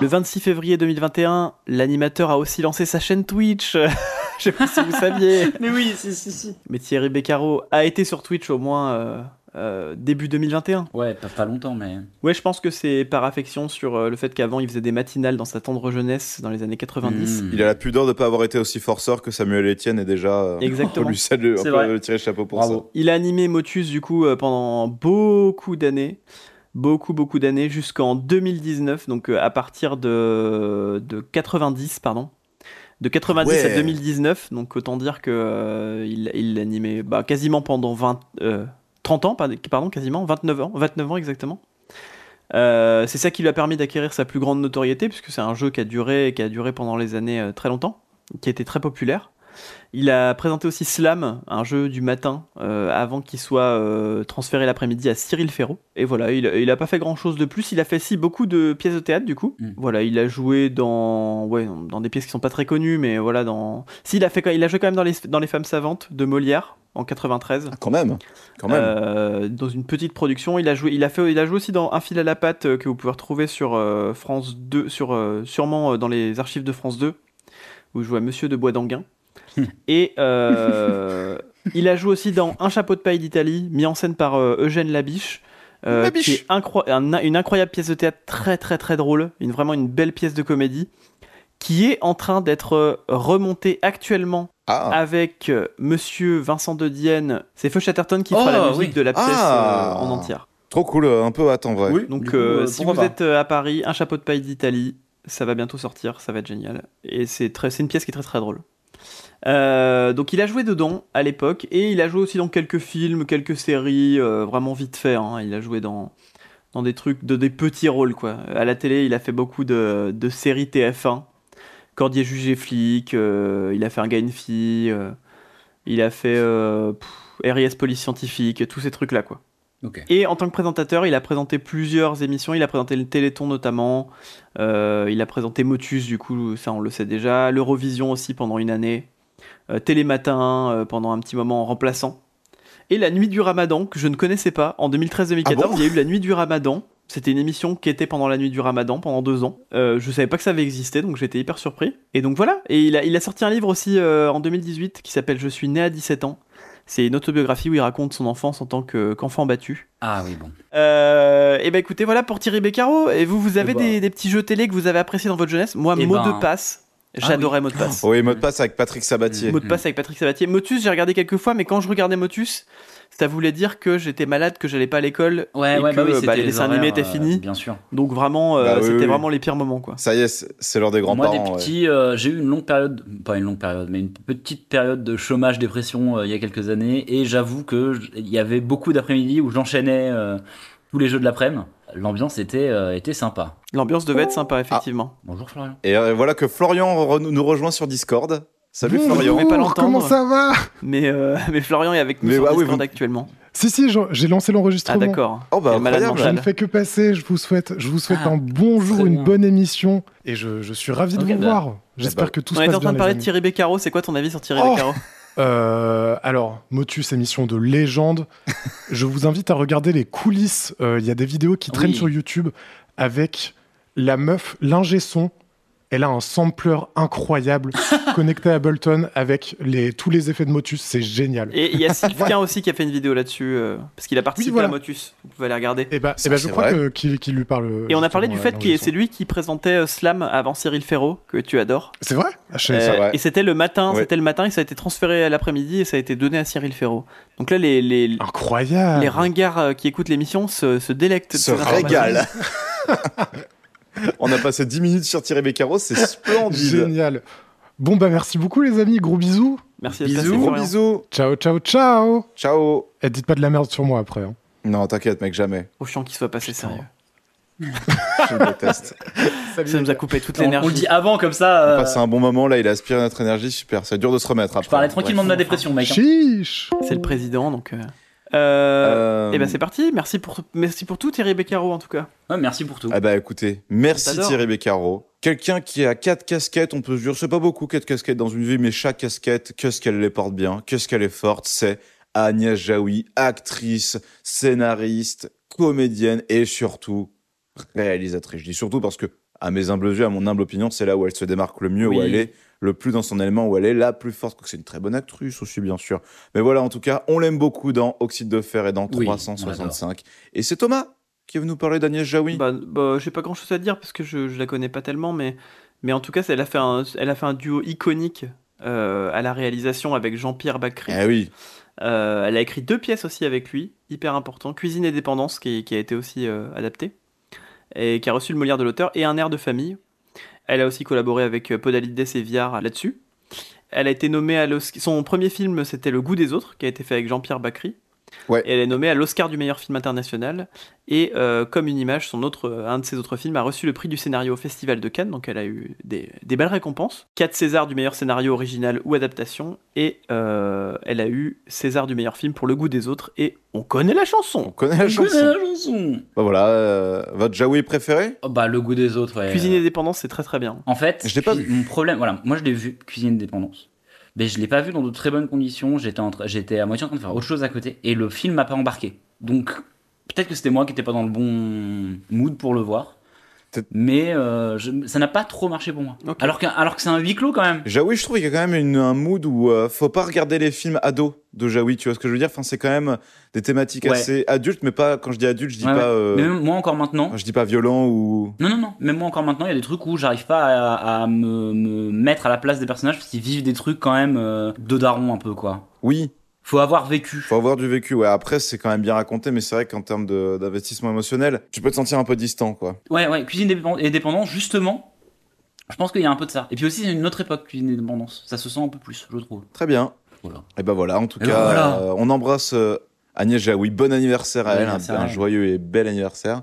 Le 26 février 2021, l'animateur a aussi lancé sa chaîne Twitch. [laughs] Je sais pas si vous saviez. [laughs] Mais oui, si, si, si. Mais Thierry Beccaro a été sur Twitch au moins euh, euh, début 2021. Ouais, pas, pas longtemps, mais. Ouais, je pense que c'est par affection sur euh, le fait qu'avant il faisait des matinales dans sa tendre jeunesse dans les années 90. Hmm. Il a la pudeur de ne pas avoir été aussi forceur que Samuel Etienne et déjà. euh, [laughs] Exactement. On peut lui saluer, on peut lui tirer le chapeau pour Bravo. Il a animé Motus du coup euh, pendant beaucoup d'années. Beaucoup, beaucoup d'années jusqu'en 2019, donc euh, à partir de, de 90, pardon. De 90 Ouais. à 2019, donc autant dire que euh, il, il l'animait bah, quasiment pendant 20, euh, 30 ans, pardon, quasiment 29 ans, 29 ans exactement. Euh, c'est ça qui lui a permis d'acquérir sa plus grande notoriété, puisque c'est un jeu qui a duré, qui a duré pendant les années euh, très longtemps, qui a été très populaire. Il a présenté aussi Slam, un jeu du matin, euh, avant qu'il soit transféré l'après-midi à Cyril Ferraud. Et voilà, il, il a pas fait grand-chose de plus. Il a fait si beaucoup de pièces de théâtre du coup. Mm. Voilà, il a joué dans, ouais, dans des pièces qui sont pas très connues, mais voilà, dans. Si, il a fait, il a joué quand même dans les, dans les Femmes savantes de Molière en 93. Ah, quand même. Quand même. Euh, dans une petite production. Il a joué, il a fait, il a joué aussi dans Un fil à la patte euh, que vous pouvez retrouver sur euh, France 2, sur sûrement dans les archives de France 2, où je jouais Monsieur de Bois d'Anguin. [laughs] Et il a joué aussi dans Un chapeau de paille d'Italie, mis en scène par Eugène Labiche. Labiche. qui est incro- un- une incroyable pièce de théâtre très très très drôle, une, vraiment une belle pièce de comédie, qui est en train d'être euh, remontée actuellement Ah, avec euh, Monsieur Vincent de Dienne. C'est Feu Chatterton qui fera Oh, la musique oui. de la pièce Ah. euh, en entière. trop cool, un peu à temps vrai. Oui. Donc coup, euh, si vous pas. êtes à Paris, un chapeau de paille d'Italie, ça va bientôt sortir, ça va être génial. Et c'est très, c'est une pièce qui est très très drôle. Euh, donc il a joué dedans à l'époque et il a joué aussi dans quelques films, quelques séries, euh, vraiment vite fait. hein. Il a joué dans dans des trucs, de des petits rôles quoi. À la télé, il a fait beaucoup de, de séries TF1. Cordier jugé flic, euh, il a fait un gars une fille, euh, il a fait euh, pff, RIS police scientifique, tous ces trucs là quoi. Et en tant que présentateur, il a présenté plusieurs émissions. Il a présenté le Téléthon notamment. Euh, il a présenté Motus, du coup, ça on le sait déjà. L'Eurovision aussi pendant une année. Euh, Télématin euh, pendant un petit moment en remplaçant. Et la nuit du Ramadan, que je ne connaissais pas. En 2013-2014, Ah bon il y a eu la nuit du Ramadan. C'était une émission qui était pendant la nuit du Ramadan pendant deux ans. Euh, je savais pas que ça avait existé, donc j'étais hyper surpris. Et donc voilà. Et il a, il a sorti un livre aussi euh, en 2018 qui s'appelle Je suis né à 17 ans. C'est une autobiographie où il raconte son enfance en tant que- qu'enfant battu. Ah oui, bon. Euh, et ben écoutez, voilà pour Thierry Beccaro. Et vous, vous avez Eh ben. des, des petits jeux télé que vous avez appréciés dans votre jeunesse? Moi, Eh mot ben. de passe. Ah J'adorais mot de passe. Oui, mot de passe avec Patrick Sabatier. Mot de passe avec Patrick Sabatier. Motus, j'ai regardé quelques fois, mais quand je regardais Motus, ça voulait dire que j'étais malade, que j'allais pas à l'école, Ouais, et ouais, que bah oui, bah, c'était les dessins animés étaient euh, finis. Bien sûr. Donc vraiment, euh, Bah oui, c'était oui. vraiment les pires moments, quoi. Ça y est, c'est l'heure des Moi, grands-parents. des ouais. petits, euh, j'ai eu une longue période, pas une longue période, mais une petite période de chômage, dépression euh, il y a quelques années, et j'avoue que il y avait beaucoup d'après-midi où j'enchaînais euh, tous les jeux de l'après-midi. L'ambiance était, euh, était sympa. L'ambiance devait être Ah. sympa, effectivement. Bonjour Florian. Et euh, voilà que Florian re- nous rejoint sur Discord. Salut Bonjour, Florian. pas. Comment ça va? Mais, euh, mais Florian est avec nous Mais sur ah oui, vous- actuellement. Si, si, j'ai lancé Ah l'enregistrement. d'accord. Oh bah. Je ne fais que passer, je vous souhaite, je vous souhaite Ah, un bon jour, une bien. bonne émission, et je, je suis ravi de vous bah. voir. J'espère bah, que tout On se était passe en train bien. de parler de. Thierry Beccaro. C'est quoi ton avis sur Thierry Oh Beccaro? [laughs] Euh, alors, Motus, émission de légende. [laughs] je vous invite à regarder les coulisses. Euh, Il y a des vidéos qui traînent Oui. sur YouTube avec la meuf, l'ingé son. Elle a un sampler incroyable [laughs] connecté à Ableton avec les, tous les effets de Motus. C'est génial. Et il y a [laughs] Sylvain aussi qui a fait une vidéo là-dessus, euh, parce qu'il a participé voilà. à Motus. Vous pouvez aller regarder. Et bah, Ça, eh ben, je c'est crois qu'il lui parle. Et on a parlé du fait que c'est lui qui présentait euh, Slam avant Cyril Ferraud, que tu adores. C'est vrai? Ah, Euh, vrai. et c'était le matin, Ouais. c'était le matin et ça a été transféré à l'après-midi et ça a été donné à Cyril Ferraud. Donc là, les, les, Incroyable. les ringards qui écoutent l'émission se, se délectent. de Se ces informations. régale. [laughs] [laughs] On a passé 10 minutes sur Thierry Beccaro, c'est splendide. Génial. Bon, bah merci beaucoup, les amis. Gros bisous. Merci d'être Bisous. Gros bisous. Ciao, ciao, ciao. Ciao. Et dites pas de la merde sur moi après. hein. Non, t'inquiète, mec, jamais. Au chiant qu'il soit passé sérieux. [laughs] Je le déteste. [laughs] Ça nous a coupé toute On, on le l'énergie. dit avant comme ça. On euh, passe un bon moment, là, il a aspiré notre énergie, super. C'est dur de se remettre après. je parlais tranquillement de ma dépression, mec. hein. Chiche. C'est le président, donc. Euh... Euh, Euh, Et ben c'est parti. Merci pour, merci pour tout, Thierry Beccaro, en tout cas. Ouais, merci pour tout. Ah bah écoutez, merci. Thierry Beccaro. Quelqu'un qui a quatre casquettes, on peut se dire, c'est pas beaucoup quatre casquettes dans une vie, mais chaque casquette, qu'est-ce qu'elle les porte bien, qu'est-ce qu'elle est forte, c'est Agnès Jaoui, actrice, scénariste, comédienne et surtout réalisatrice. Je dis surtout parce que, à mes humbles yeux, à mon humble opinion, c'est là où elle se démarque le mieux, où elle est le plus dans son élément, où elle est la plus forte. que C'est une très bonne actrice aussi, bien sûr. Mais voilà, en tout cas, on l'aime beaucoup dans Oxyde de fer et dans Oui, 365. Et c'est Thomas qui est venu nous parler d'Agnès Jaoui. Bah, bah, j'ai pas grand chose à dire parce que je, je la connais pas tellement, mais, mais en tout cas, elle a fait un, elle a fait un duo iconique euh, à la réalisation avec Jean-Pierre Bacry. Eh oui. Euh, elle a écrit deux pièces aussi avec lui, hyper important. Cuisine et dépendance, qui, qui a été aussi euh, adapté, et qui a reçu le Molière de l'auteur, et Un air de famille. Elle a aussi collaboré avec euh, Podalides et Viard là-dessus. Elle a été nommée à. Son premier film, c'était Le goût des autres, qui a été fait avec Jean-Pierre Bacry. Ouais. Et elle est nommée à l'Oscar du meilleur film international. Et euh, comme une image, son autre, euh, un de ses autres films a reçu le prix du scénario au Festival de Cannes, donc elle a eu des, des belles récompenses. 4 César du meilleur scénario original ou adaptation. Et euh, elle a eu César du meilleur film pour Le goût des autres. Et on connaît la On chanson connaît la connais chanson. la chanson. Bah voilà, euh, votre Jaoui préféré? Oh, bah, le goût des autres, ouais. Cuisine et dépendance, c'est très très bien. En fait, Je l'ai pas vu. mon problème, voilà, moi je l'ai vu, Cuisine Dépendance. Mais je l'ai pas vu dans de très bonnes conditions, j'étais, à moitié en train de faire autre chose à côté, et le film m'a pas embarqué. Donc, peut-être que c'était moi qui étais pas dans le bon mood pour le voir. Mais euh, je- ça n'a pas trop marché pour moi. Alors, que, alors que c'est un huis clos quand même. Jaoui, je trouve qu'il y a quand même une- un mood où euh, faut pas regarder les films ados de Jaoui, tu vois ce que je veux dire? Enfin, c'est quand même des thématiques Ouais. assez adultes, mais pas quand je dis adulte, je dis Ouais, pas euh, Mais même moi encore maintenant, je dis pas violent ou non, non, non, même moi encore maintenant, il y a des trucs où j'arrive pas à, à me, me mettre à la place des personnages parce qu'ils vivent des trucs quand même euh, de daron un peu quoi. oui, Faut avoir vécu. faut avoir du vécu. Ouais, après c'est quand même bien raconté, mais c'est vrai qu'en termes d'investissement émotionnel, tu peux te sentir un peu distant, quoi. Ouais, ouais, cuisine et dépendance, justement, je pense qu'il y a un peu de ça. Et puis aussi, c'est une autre époque, cuisine et dépendance. Ça se sent un peu plus, je trouve. Très bien. Voilà. Et ben voilà, en tout Et cas, ben voilà. euh, on embrasse euh, Agnès Jaoui. Bon anniversaire à Bon elle, un, anniversaire à un elle. joyeux et bel anniversaire.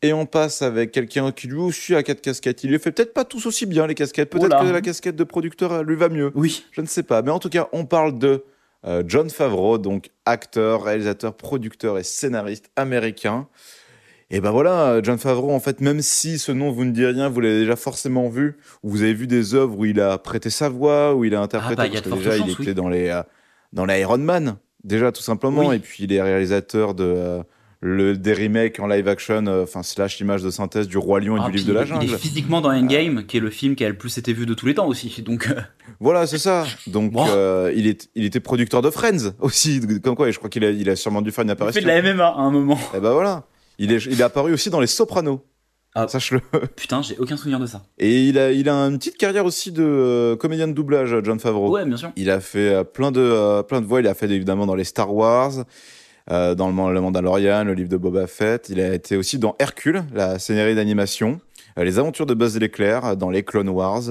Et on passe avec quelqu'un qui lui aussi a quatre casquettes. Il les fait peut-être pas tous aussi bien les casquettes. Peut-être que la casquette de producteur lui va mieux. Oui. Je ne sais pas. Mais en tout cas, on parle de John Favreau, donc acteur, réalisateur, producteur et scénariste américain. Et ben voilà, euh, John Favreau, en fait, même si ce nom vous ne dit rien, vous l'avez déjà forcément vu, ou vous avez vu des œuvres où il a prêté sa voix, où il a interprété, bah, il y a parce de que fortes déjà il était oui. dans les euh, dans les Iron Man, déjà tout simplement, Oui. et puis il est réalisateur de euh, le, des remakes en live action, euh, enfin slash image de synthèse du Roi Lion et Ah, du puis livre de la il est jungle. physiquement dans Endgame, qui est le film qui a le plus été vu de tous les temps aussi. Donc, euh, Voilà, c'est ça. Donc, euh, il, est, il était producteur de Friends aussi, comme quoi, et je crois qu'il a, il a sûrement dû faire une il fait apparition. de la MMA à un moment. Et ben voilà. Il est, il est apparu aussi dans Les Sopranos. Ah. Sache-le. [laughs] Putain, j'ai aucun souvenir de ça. Et il a, il a une petite carrière aussi de euh, comédien de doublage, John Favreau. Ouais, bien sûr. Il a fait euh, plein de, euh, plein de voix. Il a fait évidemment dans les Star Wars, euh, dans le, Man- le Mandalorian, le livre de Boba Fett. Il a été aussi dans Hercule, la série d'animation, euh, les aventures de Buzz l'éclair, euh, dans les Clone Wars.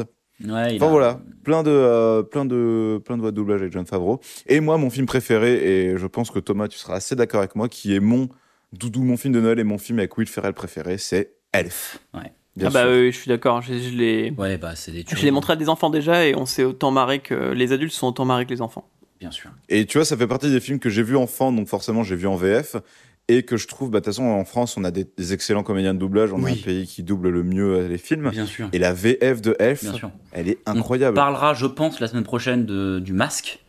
Ouais, Enfin a- voilà, plein de, euh, plein de, plein de voix de doublage avec John Favreau. Et moi, mon film préféré, et je pense que Thomas, tu seras assez d'accord avec moi, qui est mon doudou, mon film de Noël et mon film avec Will Ferrell préféré, c'est Elf. Ouais. Bien ah bah oui, je suis d'accord. Je, je l'ai, Ouais, bah, c'est des je tueries. l'ai montré à des enfants déjà et on s'est autant marré que les adultes sont autant marrés que les enfants. Bien sûr. Et tu vois, ça fait partie des films que j'ai vus enfant, donc forcément j'ai vu en VF. Et que je trouve, bah, de toute façon, en France, on a des, des excellents comédiens de doublage. On Oui. a un pays qui double le mieux euh, les films. Bien sûr. Et la VF de sûr. elle est On incroyable. parlera, je pense, la semaine prochaine de, du masque.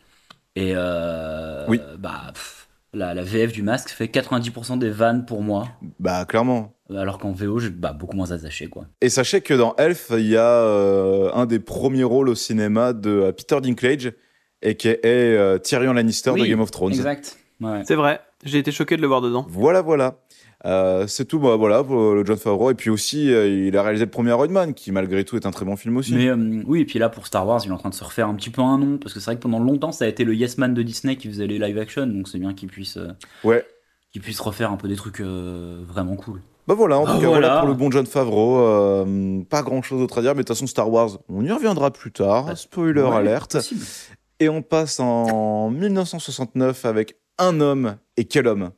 Et euh, Oui. bah, pff, la, la VF du masque fait 90% des vannes pour moi. Bah, clairement. Alors qu'en VO, j'ai bah, beaucoup moins attaché. Quoi. Et sachez que dans Elf, il y a euh, un des premiers rôles au cinéma de Peter Dinklage, et qui est euh, Tyrion Lannister de Game of Thrones. Exact. Ouais. C'est vrai, j'ai été choqué de le voir dedans. Voilà, voilà. Euh, c'est tout, bah, voilà, pour le John Favreau. Et puis aussi, euh, il a réalisé le premier Iron Man, qui malgré tout est un très bon film aussi. Mais euh, oui, et puis là pour Star Wars, il est en train de se refaire un petit peu un nom parce que c'est vrai que pendant longtemps ça a été le Yes Man de Disney qui faisait les live action, donc c'est bien qu'il puisse, euh, Ouais. qu'il puisse refaire un peu des trucs euh, vraiment cool. Bah voilà, en tout Ah, cas, voilà. voilà pour le bon John Favreau. euh, pas grand chose d'autre à dire, mais de toute façon, Star Wars, on y reviendra plus tard. Bah, Spoiler Ouais, alerte. Et on passe en 1969 avec un homme. Et quel homme?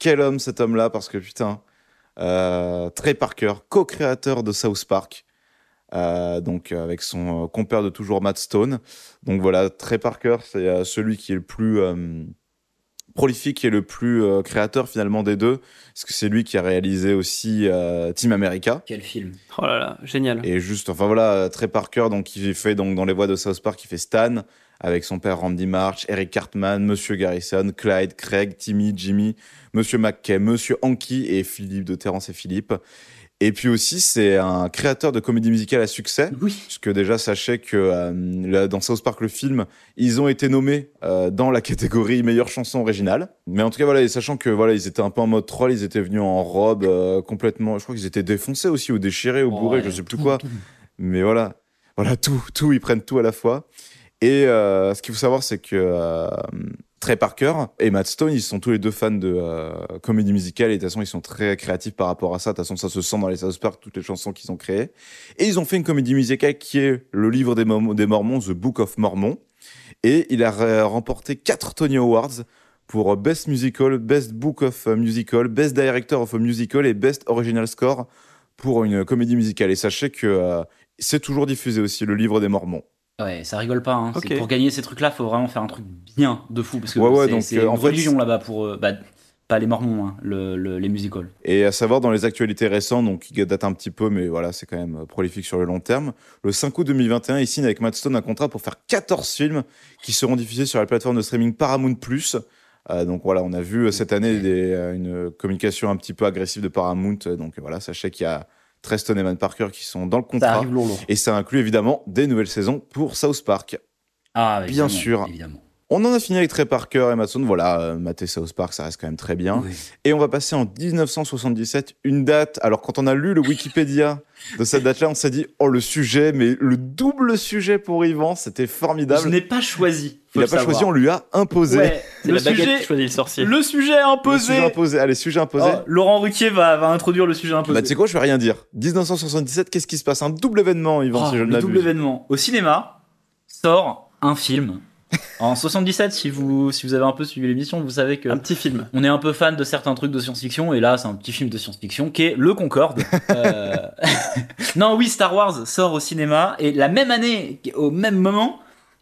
Quel homme cet homme-là? Parce que putain, euh, Trey Parker, co-créateur de South Park. euh, donc euh, avec son euh, compère de toujours Matt Stone. Donc voilà, Trey Parker, c'est euh, celui qui est le plus prolifique et le plus euh, créateur finalement des deux, parce que c'est lui qui a réalisé aussi euh, Team America. Quel film. Oh là là, génial. Et juste, enfin voilà, Trey Parker, donc qui fait donc dans les voix de South Park, qui fait Stan avec son père Randy March, Eric Cartman, Monsieur Garrison, Clyde, Craig, Timmy, Jimmy, Monsieur McKay, Monsieur Anki et Philippe de Terrence et Philippe. Et puis aussi, c'est un créateur de comédie musicale à succès. Oui. Puisque déjà, sachez que euh, dans South Park, le film, ils ont été nommés euh, dans la catégorie meilleure chanson originale. Mais en tout cas, voilà, et sachant que voilà, ils étaient un peu en mode troll, ils étaient venus en robe euh, complètement. Je crois qu'ils étaient défoncés aussi, ou déchirés, ou bourrés, Ouais, je sais plus tout, quoi. tout. Mais voilà, voilà tout, tout, ils prennent tout à la fois. Et ce qu'il faut savoir, c'est que euh, Trey Parker et Matt Stone, ils sont tous les deux fans de euh, comédie musicale et de toute façon, ils sont très créatifs par rapport à ça. De toute façon, ça se sent dans les South Park, toutes les chansons qu'ils ont créées. Et ils ont fait une comédie musicale qui est le livre des, Mormons, The Book of Mormon. Et il a remporté quatre Tony Awards pour Best Musical, Best Book of Musical, Best Director of Musical et Best Original Score pour une comédie musicale. Et sachez que euh, c'est toujours diffusé aussi, le livre des Mormons. Ouais, ça rigole pas. Hein. Pour gagner ces trucs-là, faut vraiment faire un truc bien de fou parce que Ouais, ouais, c'est euh, une religion là-bas pour euh, bah, pas les Mormons, hein, le, le- les musicals. Et à savoir, dans les actualités récentes, donc qui datent un petit peu, mais voilà, c'est quand même euh, prolifique sur le long terme. Le 5 août 2021, il signe avec Matt Stone un contrat pour faire 14 films qui seront diffusés sur la plateforme de streaming Paramount+. Euh, donc voilà, on a vu cette année des, une communication un petit peu agressive de Paramount. Donc voilà, sachez qu'il y a Treston et Matt Parker qui sont dans le contrat. Et ça inclut évidemment des nouvelles saisons pour South Park. Ah, Bien sûr. Évidemment. On en a fini avec Trey Parker et Matt Stone. Voilà, euh, mater South Park, ça reste quand même très bien. Oui. Et on va passer en 1977, une date. Alors, quand on a lu le Wikipédia de cette date-là, on s'est dit, oh, le sujet, mais le double sujet pour Yvan, c'était Je formidable. n'ai pas choisi. Il n'a le pas choisi, on lui a imposé. Ouais, C'est le la baguette sujet, qui choisit le sorcier. le sujet Le imposé. sujet imposé. Allez, sujet imposé. Oh, Laurent Ruquier va, va introduire le sujet imposé. bah, tu sais quoi, je vais rien dire. 1977, qu'est-ce qui se passe? Un double événement, Yvan, Oh, si je ne le double événement. Au cinéma sort un film. En 77, si vous, si vous avez un peu suivi l'émission, vous savez que Un petit film. on est un peu fan de certains trucs de science-fiction, et là, c'est un petit film de science-fiction qui est Le Concorde. [laughs] Euh, [laughs] non, oui, Star Wars sort au cinéma, et la même année, au même moment,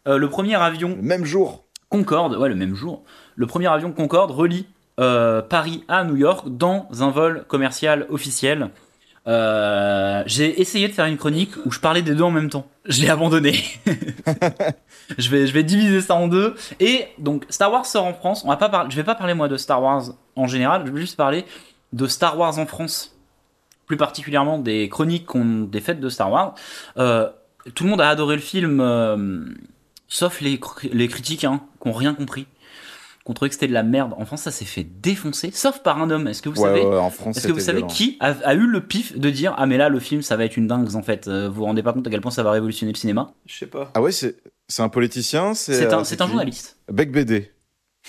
euh, le premier avion Le même jour. Concorde, ouais, le même jour, le premier avion Concorde relie euh, Paris à New York dans un vol commercial officiel Euh, j'ai essayé de faire une chronique où je parlais des deux en même temps. Je l'ai abandonné. [laughs] je, vais, je vais diviser ça en deux. Et donc, Star Wars sort en France. On va pas je vais pas parler moi de Star Wars en général. Je vais juste parler de Star Wars en France. Plus particulièrement des chroniques des fêtes de Star Wars. Euh, tout le monde a adoré le film, sauf les, cr- les critiques hein, qui ont rien compris. Qu'on trouvait que c'était de la merde. En France, ça s'est fait défoncer, sauf par un homme. Est-ce que vous Ouais, savez ouais, en France, est-ce que vous savez violent. qui a, a eu le pif de dire ah mais là le film ça va être une dingue en fait euh, vous vous rendez pas compte à quel point ça va révolutionner le cinéma? Je sais pas. Ah ouais, c'est c'est un politicien C'est euh, un, c'est un qui journaliste Bec BD.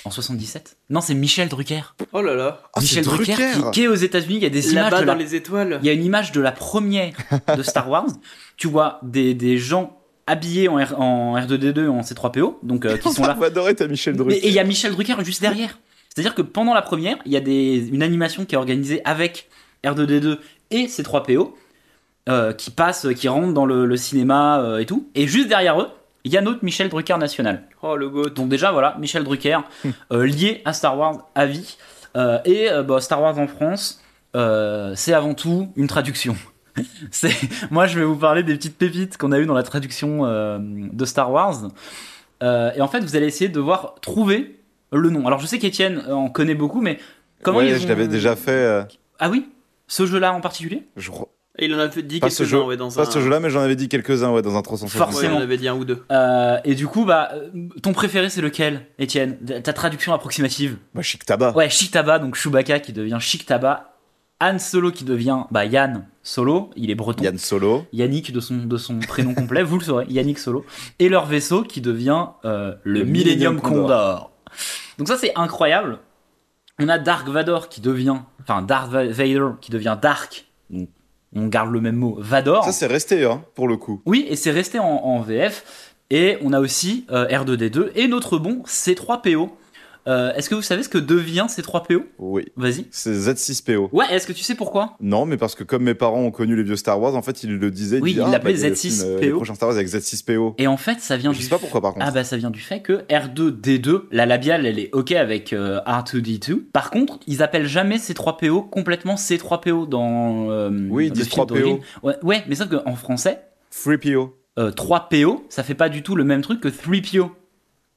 en 77 Non c'est Michel Drucker. Oh là là. Ah, Michel Drucker, Drucker. qui, qui est aux États-Unis il y a des images de dans les étoiles. il y a une image de la première de Star Wars. [laughs] Tu vois des, des gens habillés en, R, en R2D2 en C3PO donc euh, qui sont là [laughs] On va adorer ta Michel Mais- Drucker. Et il y a Michel Drucker juste derrière. C'est-à-dire que pendant la première, il y a des, une animation qui est organisée avec R2D2 et C3PO euh, qui passent, qui rentrent dans le, le cinéma euh, et tout. Et juste derrière eux, il y a notre Michel Drucker national. Oh le goat. Donc déjà, voilà, Michel Drucker, euh, lié à Star Wars à vie. Euh, et euh, bah, Star Wars en France, euh, c'est avant tout une traduction. [laughs] c'est moi, je vais vous parler des petites pépites qu'on a eues dans la traduction euh, de Star Wars. Euh, et en fait, vous allez essayer de voir trouver le nom. Alors, je sais qu'Étienne en connaît beaucoup, mais comment ouais, ils je ont- l'avais déjà fait. euh, Ah oui, ce jeu-là en particulier? je crois- Et il en a fait dit Pas ce quelques-uns jeu, ouais, dans pas un. ce jeu-là, mais j'en avais dit quelques-uns ouais, dans un 360. Ouais, Forcément. il en avait dit un ou deux. Euh, et du coup, bah, euh, ton préféré, c'est lequel, Étienne? Ta traduction approximative? Bah, chic tabac. Ouais, Chic Taba, donc Chewbacca qui devient Chic Taba. Han Solo qui devient bah, Yann Solo, il est breton. Yann Solo. Yannick de son, de son prénom complet, vous le saurez, Yannick Solo. Et leur vaisseau qui devient euh, le, Le Millennium Millennium Condor. Condor. Donc ça c'est incroyable. On a Dark Vador qui devient, enfin Va- Vader qui devient Dark. Donc, on garde le même mot, Vador. Ça, c'est resté, hein, pour le coup. Oui, et c'est resté en, en VF. Et on a aussi euh, R2D2 et notre bon C3PO. Euh, est-ce que vous savez ce que devient C3PO Oui. Vas-y. C'est Z6PO. Ouais, est-ce que tu sais pourquoi? Non, mais parce que comme mes parents ont connu les vieux Star Wars, en fait, ils le disaient. Oui, ils ah, l'appelaient bah, il y a le Z6PO. film, euh, Les prochains Star Wars avec Z6PO. Et en fait, ça vient Je du sais pas pourquoi, par contre. Ah bah ça vient du fait que R2D2, la labiale elle est ok avec euh, R2D2. Par contre, ils appellent jamais C3PO complètement C3PO dans euh, Oui, ils le disent film 3PO. d'origine. Ouais, ouais, mais sauf qu'en français, 3PO. euh, 3PO, ça fait pas du tout le même truc que 3PO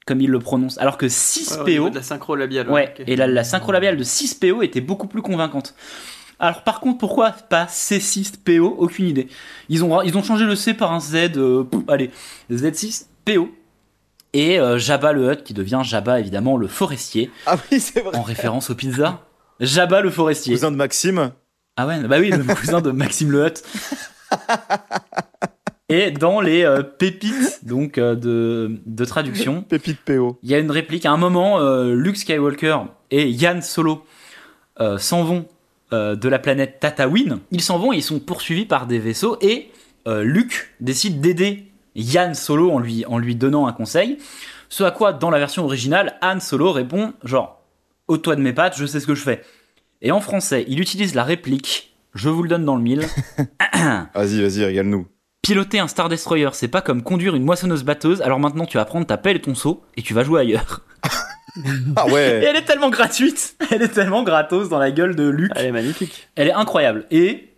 comme ils le prononcent. Alors que Ouais, au niveau 6PO, de la synchro labiale. ouais, et la, la synchro labiale de 6PO était beaucoup plus convaincante. Alors par contre, pourquoi pas C6PO Aucune idée. Ils ont, ils ont changé le C par un Z, euh, allez, Z6PO. Et euh, Jabba le Hutt qui devient Jabba évidemment le forestier, Ah oui, c'est vrai. en référence aux pizzas. Jabba le forestier. Cousin de Maxime. Ah ouais, bah oui, le cousin de Maxime le Hutt. [laughs] Et dans les euh, pépites donc euh, de, de traduction, [laughs] Pépite PO. il y a une réplique. À un moment, euh, Luke Skywalker et Yann Solo s'en vont de la planète Tatooine. Ils s'en vont et ils sont poursuivis par des vaisseaux. Et Luke décide d'aider Yann Solo en lui, en lui donnant un conseil. Ce à quoi, dans la version originale, Han Solo répond genre Ôte-toi de mes pattes, je sais ce que je fais. Et en français, il utilise la réplique Je vous le donne dans le mille. [laughs] [clears throat] Vas-y, vas-y, régale-nous. Piloter un Star Destroyer, c'est pas comme conduire une moissonneuse batteuse, alors maintenant tu vas prendre ta pelle et ton seau et tu vas jouer ailleurs. [laughs] Ah Et ouais. elle est tellement gratuite, [laughs] elle est tellement gratos dans la gueule de Luc, Elle est magnifique. elle est incroyable. Et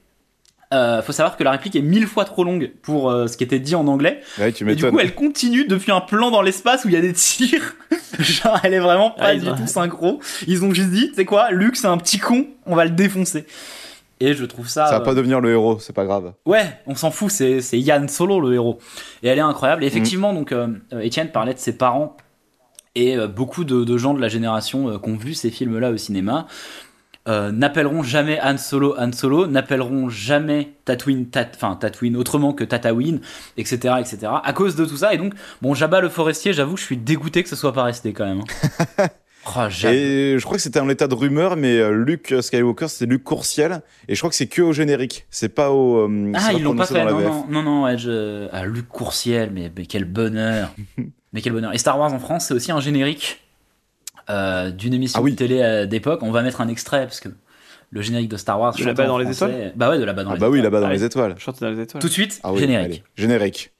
euh, faut savoir que la réplique est mille fois trop longue pour euh, ce qui était dit en anglais. Ouais, tu Et du coup, elle continue depuis un plan dans l'espace où il y a des tirs. [laughs] Genre, elle est vraiment pas Ah, du tout synchro. Ils ont juste dit, tu sais quoi, Luc c'est un petit con, on va le défoncer. Et je trouve ça. Ça va euh, pas devenir le héros, c'est pas grave. Ouais, on s'en fout, c'est c'est Yann Solo le héros. Et elle est incroyable. Et Mm. effectivement, donc euh, euh, Étienne parlait de ses parents et euh, beaucoup de, de gens de la génération euh, qui ont vu ces films-là au cinéma euh, n'appelleront jamais Han Solo Han Solo, n'appelleront jamais Tatooine, Tat, enfin Tatooine autrement que Tatooine, etc., etc. À cause de tout ça. Et donc, bon, Jabba le forestier, j'avoue, je suis dégoûté que ce soit pas resté quand même. hein. [laughs] Oh. Et je crois que c'était en état de rumeur, mais euh, Luke Skywalker, c'est Luke Courciel. Et je crois que c'est que au générique. C'est pas au. euh, Ah, ils l'ont pas fait. dans la Non, non, non, non, ouais, je... ah, Luc Courciel, mais, mais quel bonheur. [laughs] mais quel bonheur. Et Star Wars en France, c'est aussi un générique euh, d'une émission Ah oui. de télé euh, d'époque. On va mettre un extrait parce que le générique de Star Wars. De là-bas dans les étoiles Bah ouais, de là-bas dans Ah les bah oui, étoiles. là-bas dans Allez. les étoiles. Dans les étoiles. Tout de suite, Ah oui, générique. allez. Générique.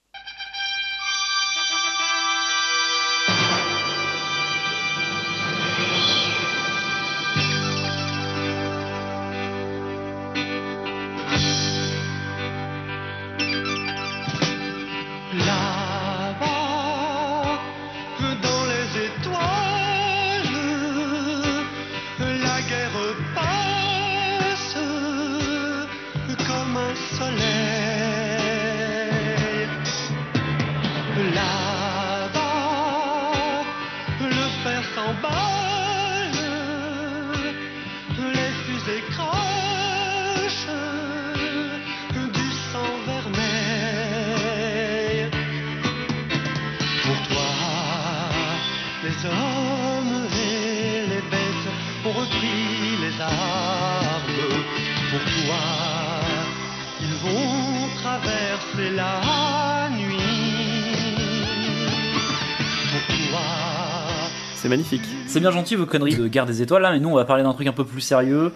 C'est bien gentil vos conneries de guerre des étoiles là, mais nous on va parler d'un truc un peu plus sérieux.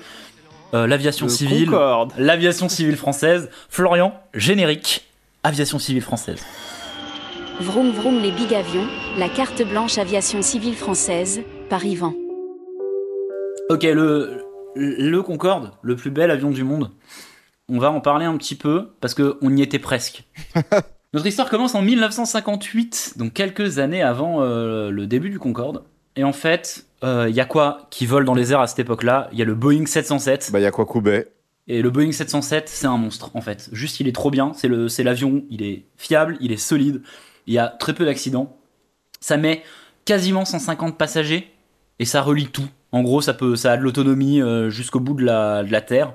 Euh, L'aviation Le civile. Concorde. L'aviation civile française. Florian, générique. Aviation civile française. Vroom vroom les big avions, la carte blanche aviation civile française, par Yvan. Ok, le, le Concorde, le plus bel avion du monde. On va en parler un petit peu parce que on y était presque. [laughs] Notre histoire commence en 1958, donc quelques années avant euh, le début du Concorde. Et en fait, il y a quoi qui vole dans les airs à cette époque-là? Il y a le Boeing 707. Bah, il y a quoi Koubet? Et le Boeing 707, c'est un monstre en fait. Juste, il est trop bien. C'est le, c'est l'avion. Il est fiable, il est solide. Il y a très peu d'accidents. Ça met quasiment 150 passagers et ça relie tout. En gros, ça peut, ça a de l'autonomie euh, jusqu'au bout de la, de la terre.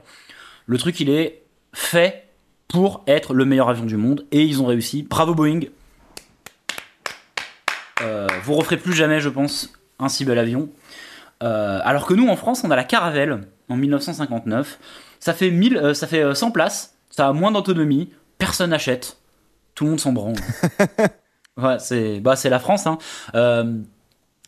Le truc, il est fait pour être le meilleur avion du monde et ils ont réussi. Bravo Boeing. Euh, vous referez plus jamais, je pense, un si bel avion. Euh, alors que nous, en France, on a la Caravelle en 1959. Ça fait, 1000, euh, ça fait euh, 100 places, ça a moins d'autonomie, personne n'achète, tout le monde s'en branle. [laughs] ouais, c'est bah, c'est la France. Hein. Euh,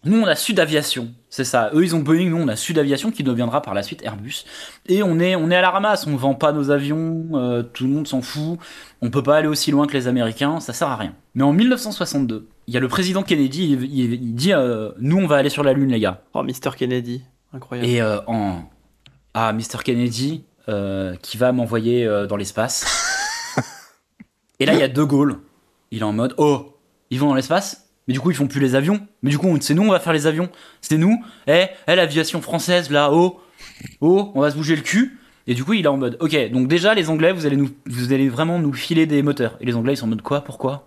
nous, on a Sud Aviation, c'est ça. Eux, ils ont Boeing, nous, on a Sud Aviation qui deviendra par la suite Airbus. Et on est, on est à la ramasse, on vend pas nos avions, euh, tout le monde s'en fout. On peut pas aller aussi loin que les Américains, ça sert à rien. Mais en 1962, il y a le président Kennedy, il, il- il dit euh, Nous, on va aller sur la Lune, les gars. Oh, Mr. Kennedy. Incroyable. Et euh, en. Ah, Mr. Kennedy, qui va m'envoyer dans l'espace. [laughs] Et là, il y a De Gaulle. Il est en mode Oh, ils vont dans l'espace? Mais du coup, ils font plus les avions. Mais du coup, c'est nous, on va faire les avions. C'est nous. Eh, eh, l'aviation française, là, oh, oh, on va se bouger le cul. Et du coup, il est en mode Ok, donc déjà, les Anglais, vous allez, nous, vous allez vraiment nous filer des moteurs. Et les Anglais, ils sont en mode Quoi Pourquoi?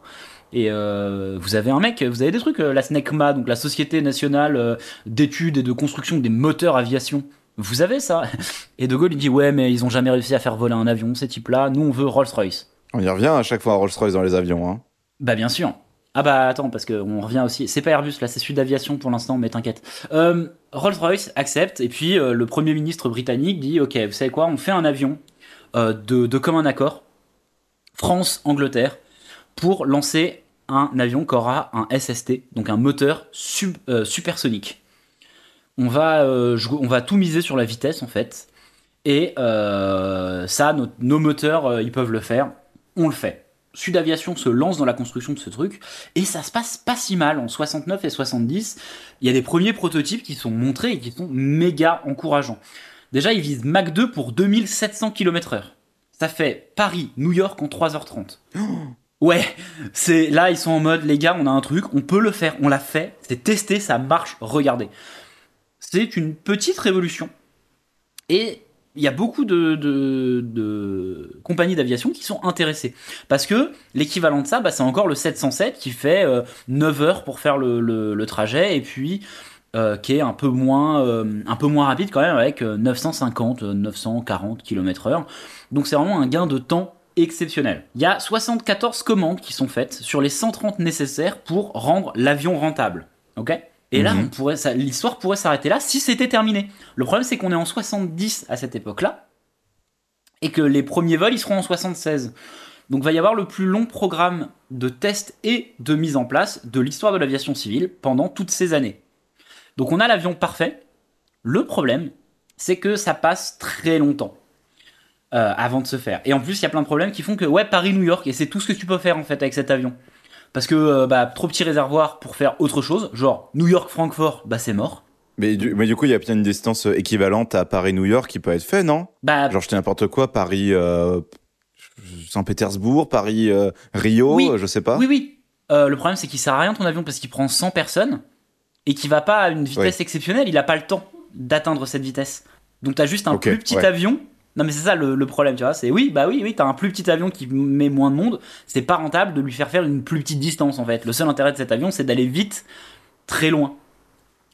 Et euh, vous avez un mec, vous avez des trucs, euh, la SNECMA, donc la Société Nationale euh, d'études et de construction des moteurs aviation. Vous avez ça? [laughs] Et De Gaulle il dit ouais mais ils ont jamais réussi à faire voler un avion ces types-là. Nous on veut Rolls-Royce. On y revient à chaque fois à Rolls-Royce dans les avions. Hein. Bah bien sûr. Ah bah attends parce qu'on revient aussi. C'est pas Airbus là, c'est Sud Aviation pour l'instant, mais t'inquiète. Euh, Rolls-Royce accepte et puis euh, le premier ministre britannique dit ok vous savez quoi, on fait un avion euh, de, de commun accord France Angleterre pour lancer un avion qui aura un SST donc un moteur supersonique. On va on va tout miser sur la vitesse en fait et ça nos, moteurs ils peuvent le faire. On le fait. Sud Aviation se lance dans la construction de ce truc et ça se passe pas si mal en 69 et 70. Il y a des premiers prototypes qui sont montrés et qui sont méga encourageants. Déjà, ils visent Mach 2 pour 2700 km/h. Ça fait Paris-New York en 3h30. Ouais, c'est là ils sont en mode les gars, on a un truc, on peut le faire, on l'a fait, c'est testé, ça marche, regardez. C'est une petite révolution. Et il y a beaucoup de, compagnies d'aviation qui sont intéressées. Parce que l'équivalent de ça, bah, c'est encore le 707 qui fait euh, 9 heures pour faire le, trajet et puis euh, qui est un peu, moins, euh, un peu moins rapide quand même avec euh, 950, euh, 940 km/h. Donc c'est vraiment un gain de temps exceptionnel. Il y a 74 commandes qui sont faites sur les 130 nécessaires pour rendre l'avion rentable. Ok? Et là, Mhm. on pourrait, ça- l'histoire pourrait s'arrêter là si c'était terminé. Le problème, c'est qu'on est en 70 à cette époque-là, et que les premiers vols, ils seront en 76. Donc va y avoir le plus long programme de tests et de mise en place de l'histoire de l'aviation civile pendant toutes ces années. Donc on a l'avion parfait. Le problème, c'est que ça passe très longtemps euh, avant de se faire. Et en plus, il y a plein de problèmes qui font que, ouais, Paris-New York, et c'est tout ce que tu peux faire en fait avec cet avion. Parce que, euh, bah, trop petit réservoir pour faire autre chose, genre New York-Francfort, bah c'est mort. Mais du, mais du coup, il y a bien une distance euh, équivalente à Paris-New York qui peut être fait, non? Bah, Genre, je dis n'importe quoi, Paris, euh, Saint-Pétersbourg, Paris, euh, Rio, Oui. je sais pas. Oui, oui. Euh, le problème, c'est qu'il sert à rien ton avion parce qu'il prend 100 personnes et qu'il va pas à une vitesse exceptionnelle. Il a pas le temps d'atteindre cette vitesse. Donc, t'as juste un plus petit ouais. avion. Non, mais c'est ça le, le problème, tu vois. C'est oui, bah oui, oui, t'as un plus petit avion qui met moins de monde. C'est pas rentable de lui faire faire une plus petite distance en fait. Le seul intérêt de cet avion, c'est d'aller vite, très loin.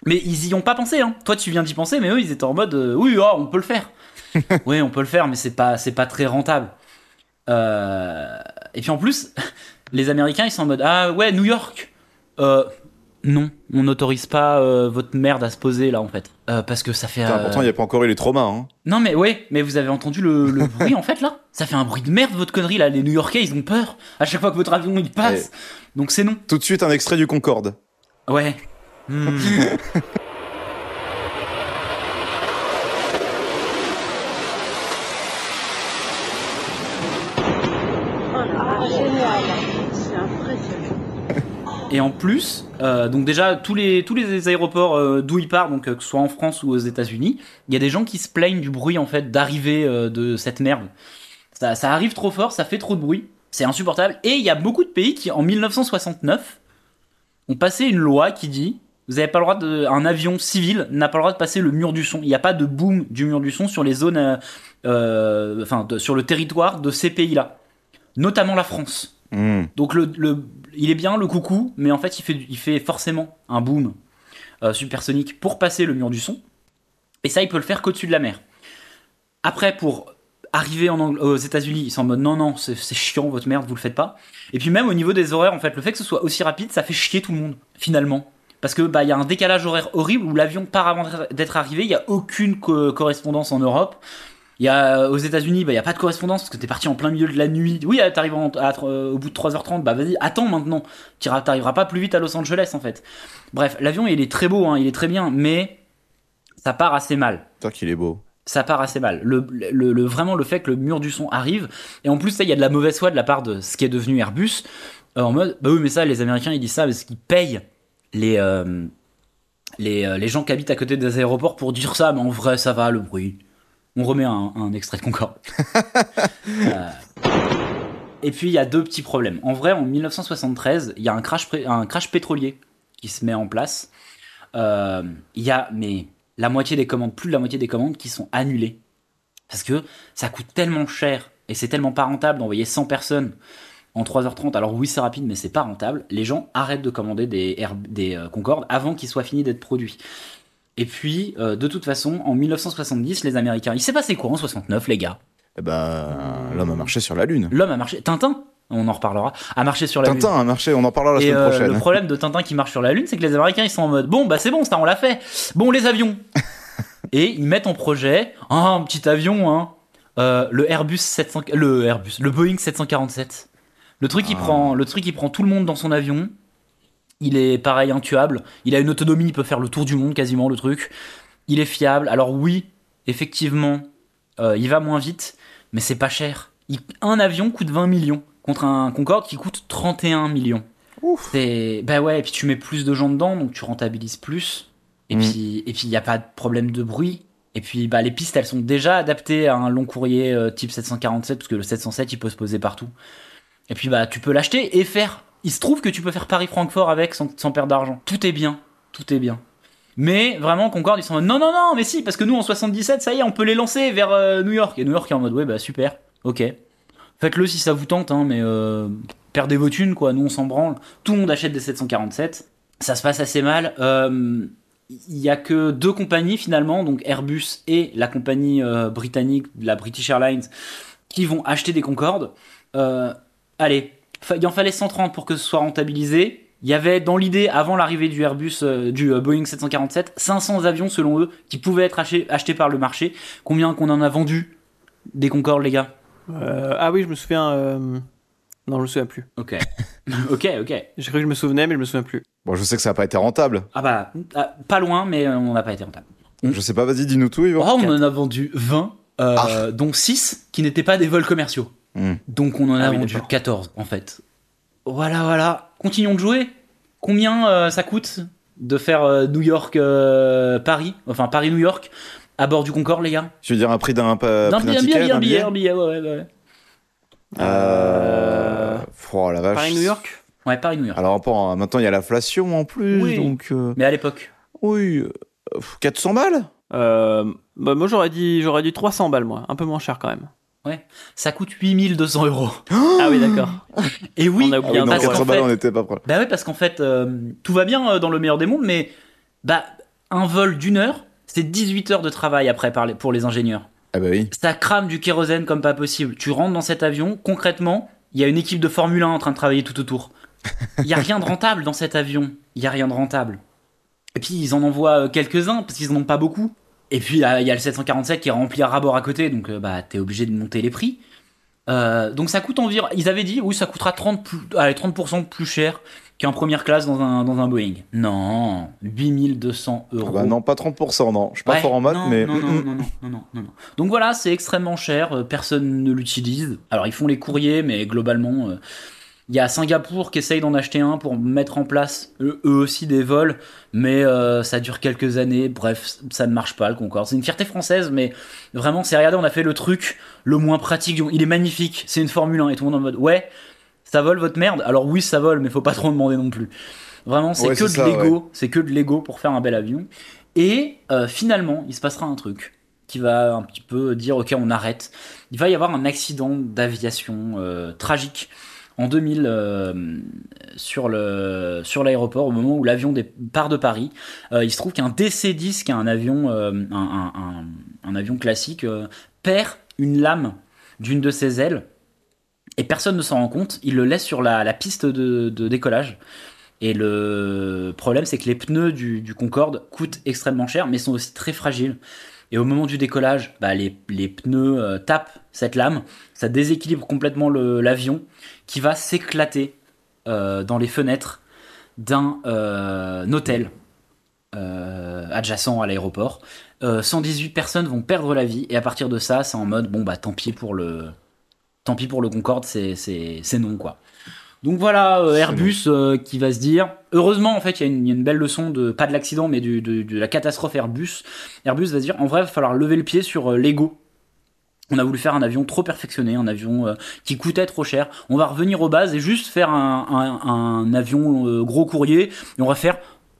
Mais ils y ont pas pensé, hein. Toi, tu viens d'y penser, mais eux, ils étaient en mode euh, oui, oh, on peut le faire. [laughs] oui, on peut le faire, mais c'est pas, c'est pas très rentable. Euh, Et puis en plus, [laughs] les Américains, ils sont en mode ah ouais, New York. Euh, Non, on n'autorise pas euh, votre merde à se poser là en fait. Euh, parce que ça fait. Euh, Pourtant, il n'y a pas encore eu les traumas. Hein. Non mais ouais, mais vous avez entendu le, le [laughs] bruit en fait là? Ça fait un bruit de merde votre connerie là. Les New Yorkais ils ont peur à chaque fois que votre avion il passe. Donc c'est non. Tout de suite, un extrait du Concorde. Ouais. Hmm. [laughs] Et en plus, euh, donc déjà tous les tous les aéroports euh, d'où il part, donc euh, que ce soit en France ou aux États-Unis, il y a des gens qui se plaignent du bruit en fait d'arrivée de cette merde. Ça, arrive trop fort, ça fait trop de bruit, c'est insupportable. Et il y a beaucoup de pays qui en 1969 ont passé une loi qui dit vous avez pas le droit de un avion civil n'a pas le droit de passer le mur du son. Il n'y a pas de boom du mur du son sur les zones, enfin sur le territoire de ces pays-là, notamment la France. Hmm. Donc il est bien le coucou, mais en fait il fait, forcément un boom euh, supersonique pour passer le mur du son. Et ça, il peut le faire qu'au-dessus de la mer. Après, pour arriver aux États-Unis, ils sont en mode non, non, c'est chiant, votre merde, vous le faites pas. Et puis même au niveau des horaires, en fait, le fait que ce soit aussi rapide, ça fait chier tout le monde, finalement. Parce que bah il y a un décalage horaire horrible où l'avion part avant d'être arrivé, il y a aucune co- correspondance en Europe. Il y a aux États-Unis, bah il y a pas de correspondance parce que t'es parti en plein milieu de la nuit. Oui, euh, t'arrives euh, au bout de 3h30, bah vas-y, attends maintenant. T'arriveras pas plus vite à Los Angeles en fait. Bref, l'avion il est très beau, hein, il est très bien, mais ça part assez mal Putain, qu'il est beau. ça part assez mal. Le, le- le- vraiment le fait que le mur du son arrive, et en plus il y a de la mauvaise foi de la part de ce qui est devenu Airbus, euh, en mode, bah oui mais ça les Américains ils disent ça parce qu'ils payent les, euh, les, euh, les gens qui habitent à côté des aéroports pour dire ça, mais en vrai ça va le bruit. On remet un, un extrait de Concorde. [laughs] Euh, et puis il y a deux petits problèmes. En vrai, en 1973, il y a un crash, un crash pétrolier qui se met en place. Euh, Il y a mais la moitié des commandes, plus de la moitié des commandes qui sont annulées. Parce que ça coûte tellement cher et c'est tellement pas rentable d'envoyer 100 personnes en 3h30. Alors oui, c'est rapide, mais c'est pas rentable. Les gens arrêtent de commander des, Air- des euh, Concorde avant qu'ils soient finis d'être produits. Et puis, euh, de toute façon, en 1970, les Américains. Il s'est passé quoi en 69, les gars? Eh ben, l'homme a marché sur la Lune. L'homme a marché. Tintin, on en reparlera, a marché sur la Lune. Tintin a marché, on en parlera la Et semaine euh, prochaine. le problème de Tintin qui marche sur la Lune, c'est que les Américains ils sont en mode bon bah c'est bon ça on l'a fait. Bon les avions. [laughs] et ils mettent en projet un petit avion hein, euh, le Airbus 700 le Airbus le Boeing 747. Le truc il Ah. prend le truc il prend tout le monde dans son avion. Il est pareil intuable, il a une autonomie, il peut faire le tour du monde quasiment le truc. Il est fiable. Alors oui, effectivement, euh, il va moins vite, mais c'est pas cher. Il- un avion coûte 20 millions contre un Concorde qui coûte 31 millions. C'est bah ouais, et puis tu mets plus de gens dedans, donc tu rentabilises plus. Et Mm. puis et puis il y a pas de problème de bruit. Et puis bah les pistes elles sont déjà adaptées à un long courrier euh, type 747 parce que le 707 il peut se poser partout. Et puis bah tu peux l'acheter et faire. Il se trouve que tu peux faire Paris-Francfort avec sans, sans perdre d'argent. Tout est bien, tout est bien. Mais vraiment Concorde ils sont en mode non non non mais si parce que nous en 77 ça y est on peut les lancer vers euh, New York. Et New York est en mode ouais bah super. Ok. Faites-le si ça vous tente hein, mais euh, perdez vos thunes quoi. Nous on s'en branle. Tout le monde achète des 747 ça se passe assez mal. Euh, il y a que deux compagnies finalement donc Airbus et la compagnie euh, britannique la British Airlines qui vont acheter des Concorde Euh, allez il en fallait 130 pour que ce soit rentabilisé il y avait dans l'idée, avant l'arrivée du Airbus, euh, du euh, Boeing 747, 500 avions selon eux qui pouvaient être achetés, achetés par le marché. Combien qu'on en a vendu des Concorde, les gars? Euh, ah oui, je me souviens. euh, Non, je me souviens plus. Ok. [laughs] ok, ok. J'ai cru que je me souvenais, mais je me souviens plus. Bon, je sais que ça n'a pas été rentable. Ah bah, ah, pas loin, mais on n'a pas été rentable. Je sais pas, vas-y, dis-nous tout, Yvan. Oh, on en a vendu 20, euh, dont 6 qui n'étaient pas des vols commerciaux. Hmm. Donc on en a Ah oui, vendu d'accord. 14 en fait. Voilà, voilà. Continuons de jouer. Combien euh, ça coûte de faire euh, New York-Paris, enfin Paris-New York, à bord du Concorde, les gars? Tu veux dire un prix d'un pa- billet, ticket, un billet, billet un billet, ouais, ouais, ouais. Euh... Oh la vache. Paris-New York? Ouais, Paris-New York. Alors bon, maintenant il y a l'inflation en plus, Oui. donc euh, Mais à l'époque. oui, euh, 400 balles? euh, bah, Moi, j'aurais dit, j'aurais dit 300 balles, moi. Un peu moins cher quand même. Ça coûte 8200 euros. ah oui, d'accord. Et oui, On a Ah oublié oui, un non, parce zéro. 400 qu'en balles, fait- on n'était pas prêts. Bah ouais, parce qu'en fait, euh, tout va bien euh, dans le meilleur des mondes, mais bah, un vol d'une heure, c'est 18 heures de travail après par les- pour les ingénieurs. Ah bah oui. Ça crame du kérosène comme pas possible. Tu rentres dans cet avion, concrètement, il y a une équipe de Formule 1 en train de travailler tout autour. Il y a rien de rentable dans cet avion. Il y a rien de rentable. Et puis ils en envoient euh, quelques-uns parce qu'ils en ont pas beaucoup. Et puis il y a le 747 qui est rempli à rabord à côté, donc euh, bah t'es obligé de monter les prix. Euh, donc ça coûte environ. Ils avaient dit oui, ça coûtera 30 plus, allez, 30% plus cher qu'en première classe dans un, dans un Boeing. Non, 8200 Ah euros. bah non, pas 30%, non. Je suis pas Ouais, fort en maths, non, mais. Non, non, non, non, non. Donc voilà, c'est extrêmement cher, euh, personne ne l'utilise. Alors ils font les courriers, mais globalement, euh, il y a Singapour qui essaye d'en acheter un pour mettre en place eux, aussi des vols, mais euh, ça dure quelques années. Bref, ça ne marche pas le Concorde. C'est une fierté française, mais vraiment, c'est regardez, on a fait le truc le moins pratique. du. Il est magnifique, c'est une Formule 1 et tout le monde en mode ouais, ça vole votre merde. Alors oui, ça vole, mais faut pas trop demander non plus. Vraiment, c'est Ouais, que de ça, Lego, c'est que de Lego pour faire un bel avion. Et euh, finalement, il se passera un truc qui va un petit peu dire ok, on arrête. Il va y avoir un accident d'aviation euh, tragique en 2000 euh, sur sur l'aéroport au moment où l'avion part de Paris. Euh, il se trouve qu'un DC-10, qui est un avion euh, un, un- avion classique, perd une lame d'une de ses ailes et personne ne s'en rend compte. Il le laisse sur la, la piste de, de décollage. Et le problème, c'est que les pneus du, du Concorde coûtent extrêmement cher, mais sont aussi très fragiles. Et au moment du décollage, bah, les, les pneus euh, tapent cette lame, ça déséquilibre complètement l'avion, qui va s'éclater euh, dans les fenêtres d'un euh, hôtel adjacent à l'aéroport. Euh, 118 personnes vont perdre la vie, et à partir de ça, c'est en mode bon bah tant pis pour le, tant pis pour le Concorde, c'est non quoi. Donc voilà, euh, Airbus euh, qui va se dire. Heureusement, en fait, il y, a une- il y a une belle leçon de pas de l'accident, mais du- de, de la catastrophe Airbus. Airbus va se dire en vrai, il va falloir lever le pied sur euh, l'ego. On a voulu faire un avion trop perfectionné, un avion euh, qui coûtait trop cher. On va revenir aux bases et juste faire un, un- un avion euh, gros courrier. Et on va faire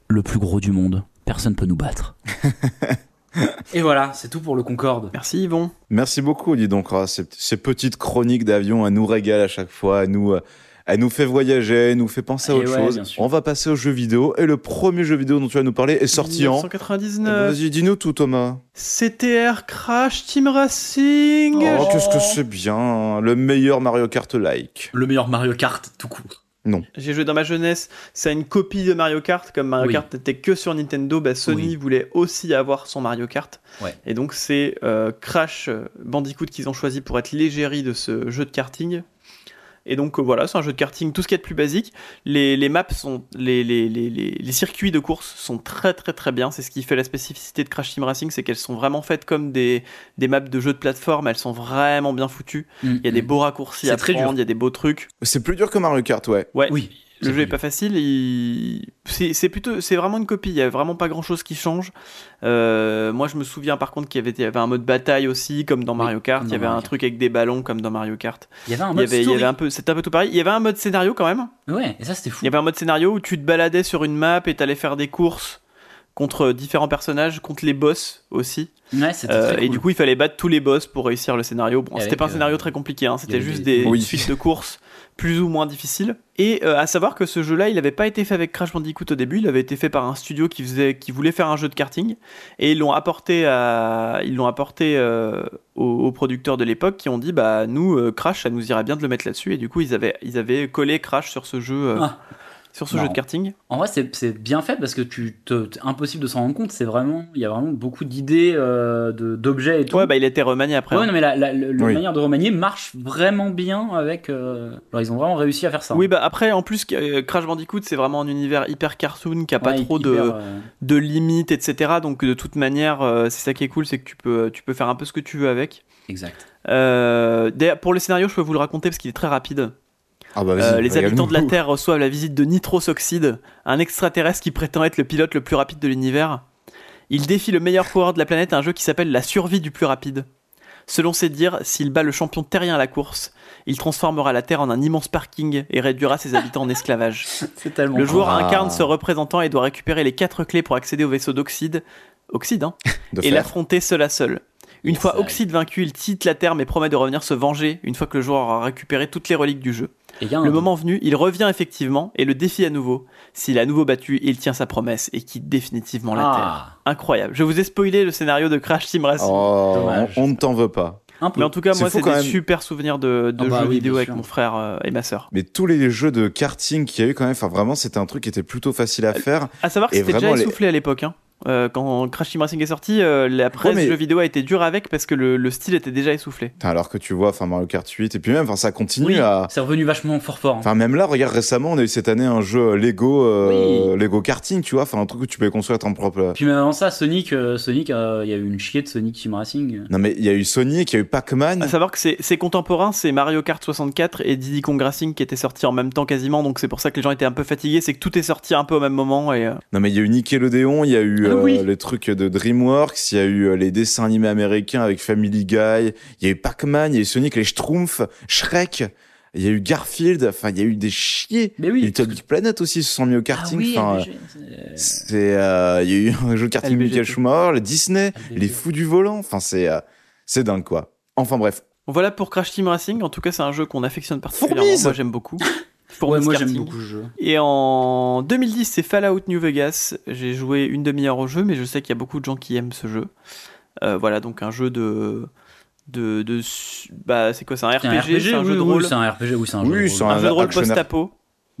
le plus gros du monde. Personne peut nous battre. [laughs] et voilà, c'est tout pour le Concorde. Merci Yvon. Merci beaucoup, dis donc. Ah, ces, ces petites chroniques d'avion, elles nous régalent à chaque fois. Elle nous, euh, elle nous fait voyager, elle nous fait penser à Et autre ouais, chose. On va passer aux jeux vidéo. Et le premier jeu vidéo dont tu vas nous parler est sorti en. Eh ben, 1999. Vas-y, dis-nous tout, Thomas. CTR Crash Team Racing. Oh, qu'est-ce que c'est bien. Le meilleur Mario Kart-like. Le meilleur Mario Kart tout court. J'ai joué dans ma jeunesse. C'est une copie de Mario Kart. Comme Mario Oui. Kart n'était que sur Nintendo, bah, Sony Oui. voulait aussi avoir son Mario Kart. Ouais. Et donc c'est euh, Crash Bandicoot qu'ils ont choisi pour être l'égérie de ce jeu de karting. Et donc euh, voilà, c'est un jeu de karting, tout ce qui est de plus basique. Les, les maps sont, les, les, les, les, les circuits de course sont très très très bien. C'est ce qui fait la spécificité de Crash Team Racing, c'est qu'elles sont vraiment faites comme des, des maps de jeux de plateforme. Elles sont vraiment bien foutues. Il y a des beaux raccourcis Mm, à très prendre, il y a des beaux trucs. C'est plus dur que Mario Kart, ouais. Ouais. Oui. Le jeu est plus pas facile, il... c'est plutôt, c'est vraiment une copie. Il y a vraiment pas grand chose qui change. Euh, moi, je me souviens par contre qu'il y avait, il y avait un mode bataille aussi, comme dans Mario Kart. Il y avait Mario un Kart. truc avec des ballons, comme dans Mario Kart. Il y avait un mode avait, il y story. avait un peu, c'était un peu tout pareil. Il y avait un mode scénario quand même. Ouais, et ça c'était fou. Il y avait un mode scénario où tu te baladais sur une map et t'allais faire des courses contre différents personnages, contre les boss aussi. Ouais, Euh, très Et cool. du coup, il fallait battre tous les boss pour réussir le scénario. Bon, c'était pas un scénario euh, très compliqué, hein, c'était juste des- des, Oui. une suite de courses plus ou moins difficiles. Et euh, à savoir que ce jeu-là, il n'avait pas été fait avec Crash Bandicoot au début, il avait été fait par un studio qui, faisait, qui voulait faire un jeu de karting. Et ils l'ont apporté, à, ils l'ont apporté euh, aux, aux producteurs de l'époque qui ont dit bah, nous, euh, Crash, ça nous irait bien de le mettre là-dessus. Et du coup, ils avaient, ils avaient collé Crash sur ce jeu. euh, Ah. Sur ce jeu de karting. En vrai, c'est bien fait parce que tu te, c'est impossible de s'en rendre compte. C'est vraiment, il y a vraiment beaucoup d'idées, euh, de- d'objets et tout. Ouais, bah il a été remanié après. Ouais, hein. non, mais la, la- le- la Oui. manière de remanier marche vraiment bien avec. euh, Alors, ils ont vraiment réussi à faire ça. Oui, bah après, en plus, euh, Crash Bandicoot, c'est vraiment un univers hyper cartoon qui a pas Ouais, trop hyper, de, euh, de limites, etc. Donc de toute manière, euh, c'est ça qui est cool, c'est que tu peux, tu peux faire un peu ce que tu veux avec. Exact. Euh, pour le scénario, je peux vous le raconter parce qu'il est très rapide. Ah bah Euh, les habitants de la. Terre reçoivent la visite de Nitros Oxide, un extraterrestre qui prétend être le pilote le plus rapide de l'univers. Il défie le meilleur coureur de la planète à un jeu qui s'appelle La survie du plus rapide. Selon ses dires, s'il bat le champion terrien à la course, il transformera la Terre en un immense parking et réduira ses habitants en esclavage. [laughs] C'est tellement. Le joueur Ah. incarne ce représentant et doit récupérer les quatre clés pour accéder au vaisseau d'Oxide, Oxide, hein, [laughs] et l'affronter seul à seul. Une fois. Oxide vaincu, il quitte la Terre mais promet de revenir se venger une fois que le joueur aura récupéré toutes les reliques du jeu. Et il y a un- Le moment venu, il revient effectivement et le défie à nouveau. S'il est à nouveau battu, il tient sa promesse et quitte définitivement la Terre. Ah. Incroyable. Je vous ai spoilé le scénario de Crash Team Racing. Oh, Dommage. on ne t'en veut pas. Mais en tout cas, C'est moi, c'est des même. super souvenirs de, de Ah bah jeux oui, vidéo avec mon frère euh, et ma sœur. Mais tous les jeux de karting qu'il y a eu quand même, enfin vraiment, c'était un truc qui était plutôt facile à faire. À savoir que c'était déjà essoufflé à l'époque. Hein. Euh, quand Crash Team Racing est sorti, euh, la presse mais- jeux vidéo a été dure avec parce que le, le style était déjà essoufflé. Alors que tu vois, enfin Mario Kart 8, et puis même, enfin ça continue Oui, à. c'est revenu vachement fort fort. hein. Enfin, même là, regarde, récemment, on a eu cette année un jeu Lego, euh, Oui. Lego karting, tu vois, enfin un truc où tu peux construire ton propre. Puis même avant ça, Sonic, euh, Sonic, euh, il y a eu une chier de Sonic Team Racing. Non, mais il y a eu Sonic, il y a eu Pac-Man. À savoir que c'est c'est contemporain, c'est Mario Kart 64 et Diddy Kong Racing qui étaient sortis en même temps quasiment, donc c'est pour ça que les gens étaient un peu fatigués, c'est que tout est sorti un peu au même moment et Non, mais il y a eu Nickelodeon, il y a eu euh, oui. les trucs de DreamWorks, il y a eu euh, les dessins animés américains avec Family Guy, il y a eu Pac-Man, il y a eu Sonic, les Schtroumpfs, Shrek, il y a eu Garfield, enfin il y a eu des chiés. Mais oui. Et Little Big Planet aussi se sont mis au karting. Ah oui, enfin, euh, c'est- euh, il y a eu [laughs] un jeu de karting Michael. Schumacher, le Disney, LBG. les fous du volant, enfin c'est euh, c'est dingue quoi. Enfin bref, voilà pour Crash Team Racing. En tout cas, c'est un jeu qu'on affectionne particulièrement. Fourmise Moi, j'aime beaucoup. [laughs] Ouais, Fourmise moi j'aime beaucoup ce jeu. Et en 2010, c'est Fallout New Vegas. J'ai joué une demi-heure au jeu, mais je sais qu'il y a beaucoup de gens qui aiment ce jeu. Euh, voilà, donc un jeu de. de, de bah, c'est quoi C'est un C'est RPG, un RPG, c'est un oui, jeu de oui, rôle. c'est un RPG, oui, c'est un Oui, jeu de c'est rôle. un jeu de rôle post-apo.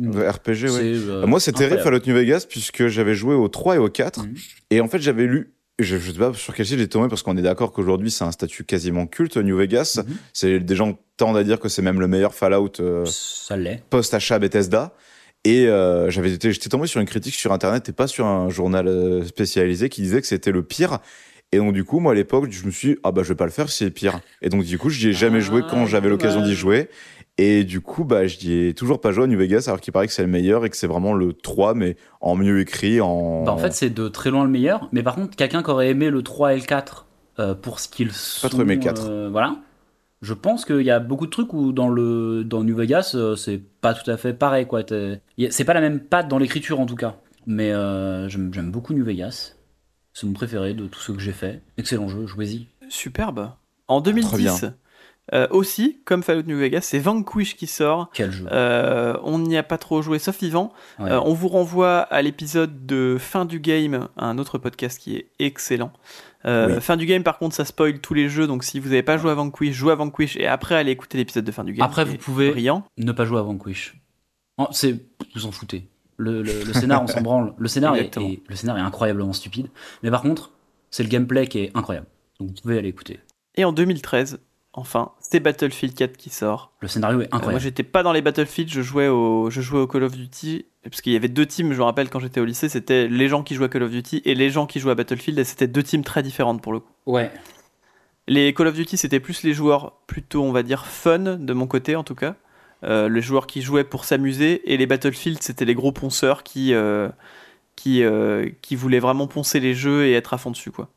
RPG ouais. C'est, euh, Moi, c'est terrible incroyable. Fallout New Vegas puisque j'avais joué au 3 et au 4 Mhm. et en fait, j'avais lu je, je sais pas sur quel site j'ai tombé parce qu'on est d'accord qu'aujourd'hui c'est un statut quasiment culte New Vegas. Mhm. C'est des gens tendent à dire que c'est même le meilleur Fallout euh, Ça l'est. post-achat Bethesda. Et euh, j'avais été, j'étais tombé sur une critique sur internet et pas sur un journal euh, spécialisé qui disait que c'était le pire. Et donc du coup, moi à l'époque, je me suis dit, ah bah je vais pas le faire c'est pire. Et donc du coup, j'y ai jamais Ah, joué quand j'avais l'occasion d'y jouer. Et du coup, bah j'y ai toujours pas joué à New Vegas alors qu'il paraît que c'est le meilleur et que c'est vraiment le 3 mais en mieux écrit, en Bah, en fait, c'est de très loin le meilleur. Mais par contre, quelqu'un qui aurait aimé le 3 et le 4 euh, pour ce qu'ils sont. trop aimé le 4. euh, voilà. Je pense qu'il y a beaucoup de trucs où dans le dans New Vegas, euh, c'est pas tout à fait pareil. quoi. C'est pas la même patte dans l'écriture en tout cas. Mais euh, j'aime beaucoup New Vegas. C'est mon préféré de tous ceux que j'ai fait. Excellent jeu, jouez-y. Superbe. En bien. 2010, euh, aussi, comme Fallout New Vegas, c'est Vanquish qui sort. Quel jeu. Euh, on n'y a pas trop joué, sauf Yvan. Ouais. Euh, on vous renvoie à l'épisode de fin du game, un autre podcast qui est excellent. Oui. Fin du game, par contre, ça spoil tous les jeux, donc si vous n'avez pas joué à Vanquish, jouez à Vanquish et après allez écouter l'épisode de fin du game. Après, vous pouvez- Brillant. Ne pas jouer à Vanquish. Oh, c'est vous en foutez. Le, le, le scénar, on s'en branle. Le scénar, est- le scénar est incroyablement stupide. Mais par contre, c'est le gameplay qui est incroyable. Donc vous pouvez aller écouter. Et en 2013, enfin, c'est Battlefield 4 qui sort. Le scénario est Euh, moi, incroyable. j'étais pas dans les Battlefield, je jouais au, je jouais au Call of Duty, parce qu'il y avait deux teams, je me rappelle quand j'étais au lycée, c'était les gens qui jouaient à Call of Duty et les gens qui jouaient à Battlefield, et c'était deux teams très différentes pour le coup. ouais. Les Call of Duty, c'était plus les joueurs plutôt, on va dire, fun, de mon côté en tout cas. Euh, les joueurs qui jouaient pour s'amuser, et les Battlefield, c'était les gros ponceurs qui, euh, qui, qui voulaient vraiment poncer les jeux et être à fond dessus, quoi.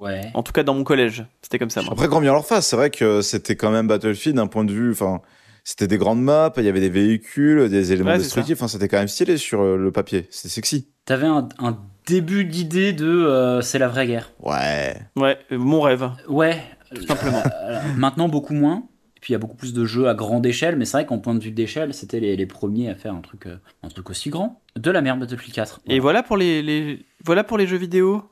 Ouais. En tout cas, dans mon collège, c'était comme ça, moi. Après, grand bien leur face, c'est vrai que c'était quand même Battlefield d'un point de vue, enfin, c'était des grandes maps, il y avait des véhicules, des éléments Ouais, destructifs, enfin, c'était quand même stylé sur euh, le papier, c'était sexy. T'avais un, un début d'idée de euh, c'est la vraie guerre. Ouais. Ouais, mon rêve. Ouais. Tout simplement. Euh, maintenant, beaucoup moins. Et puis il y a beaucoup plus de jeux à grande échelle, mais c'est vrai qu'en point de vue d'échelle, c'était les, les premiers à faire un truc, euh, un truc aussi grand. De la merde Battlefield 4. Et voilà pour les, les- voilà pour les jeux vidéo.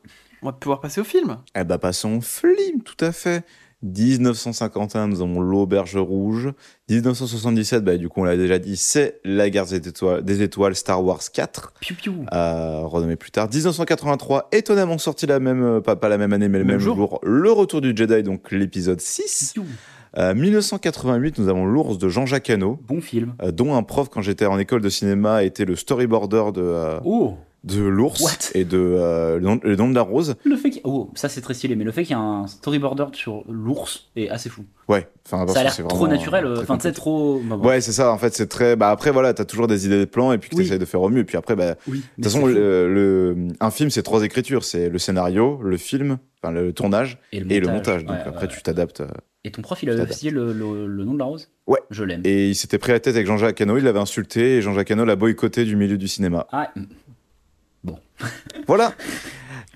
On va pouvoir passer au film. Eh bah, passons au film, tout à fait. 1951, nous avons l'Auberge Rouge. 1977, bah, du coup, on l'a déjà dit, c'est la guerre des étoiles, des étoiles Star Wars 4, Piou piou. euh, renommé plus tard. 1983, étonnamment sorti la même, euh, pas, pas la même année, mais le Même même jour. jour. Le Retour du Jedi, donc l'épisode 6. Piou. Euh, 1988, nous avons L'Ours de Jean-Jacques Hano, Bon film. euh, dont un prof, quand j'étais en école de cinéma, était le storyboarder de, euh, Oh de L'Ours et de euh, le, nom, de la rose. Le fait. Oh, ça c'est très stylé, mais le fait qu'il y ait un storyboarder sur l'ours est assez fou. Ouais, enfin, ça a l'air trop naturel, enfin tu trop... bah. Ouais, c'est ça, en fait, c'est très. Bah, après, voilà, t'as toujours des idées de plans et puis que Oui. t'essayes de faire au mieux. Et puis après, bah, de Oui, toute façon, le, le- un film, c'est trois écritures c'est le scénario, le film, enfin, le tournage et et le montage. Donc Ouais, après, ouais. tu t'adaptes. euh. Et ton prof, il avait officié le, le, le nom de la rose? Ouais. Je l'aime. Et il s'était pris la tête avec Jean-Jacques Hano, il l'avait insulté et Jean-Jacques Hano l'a boycotté du milieu du cinéma. Ah, [laughs] Voilà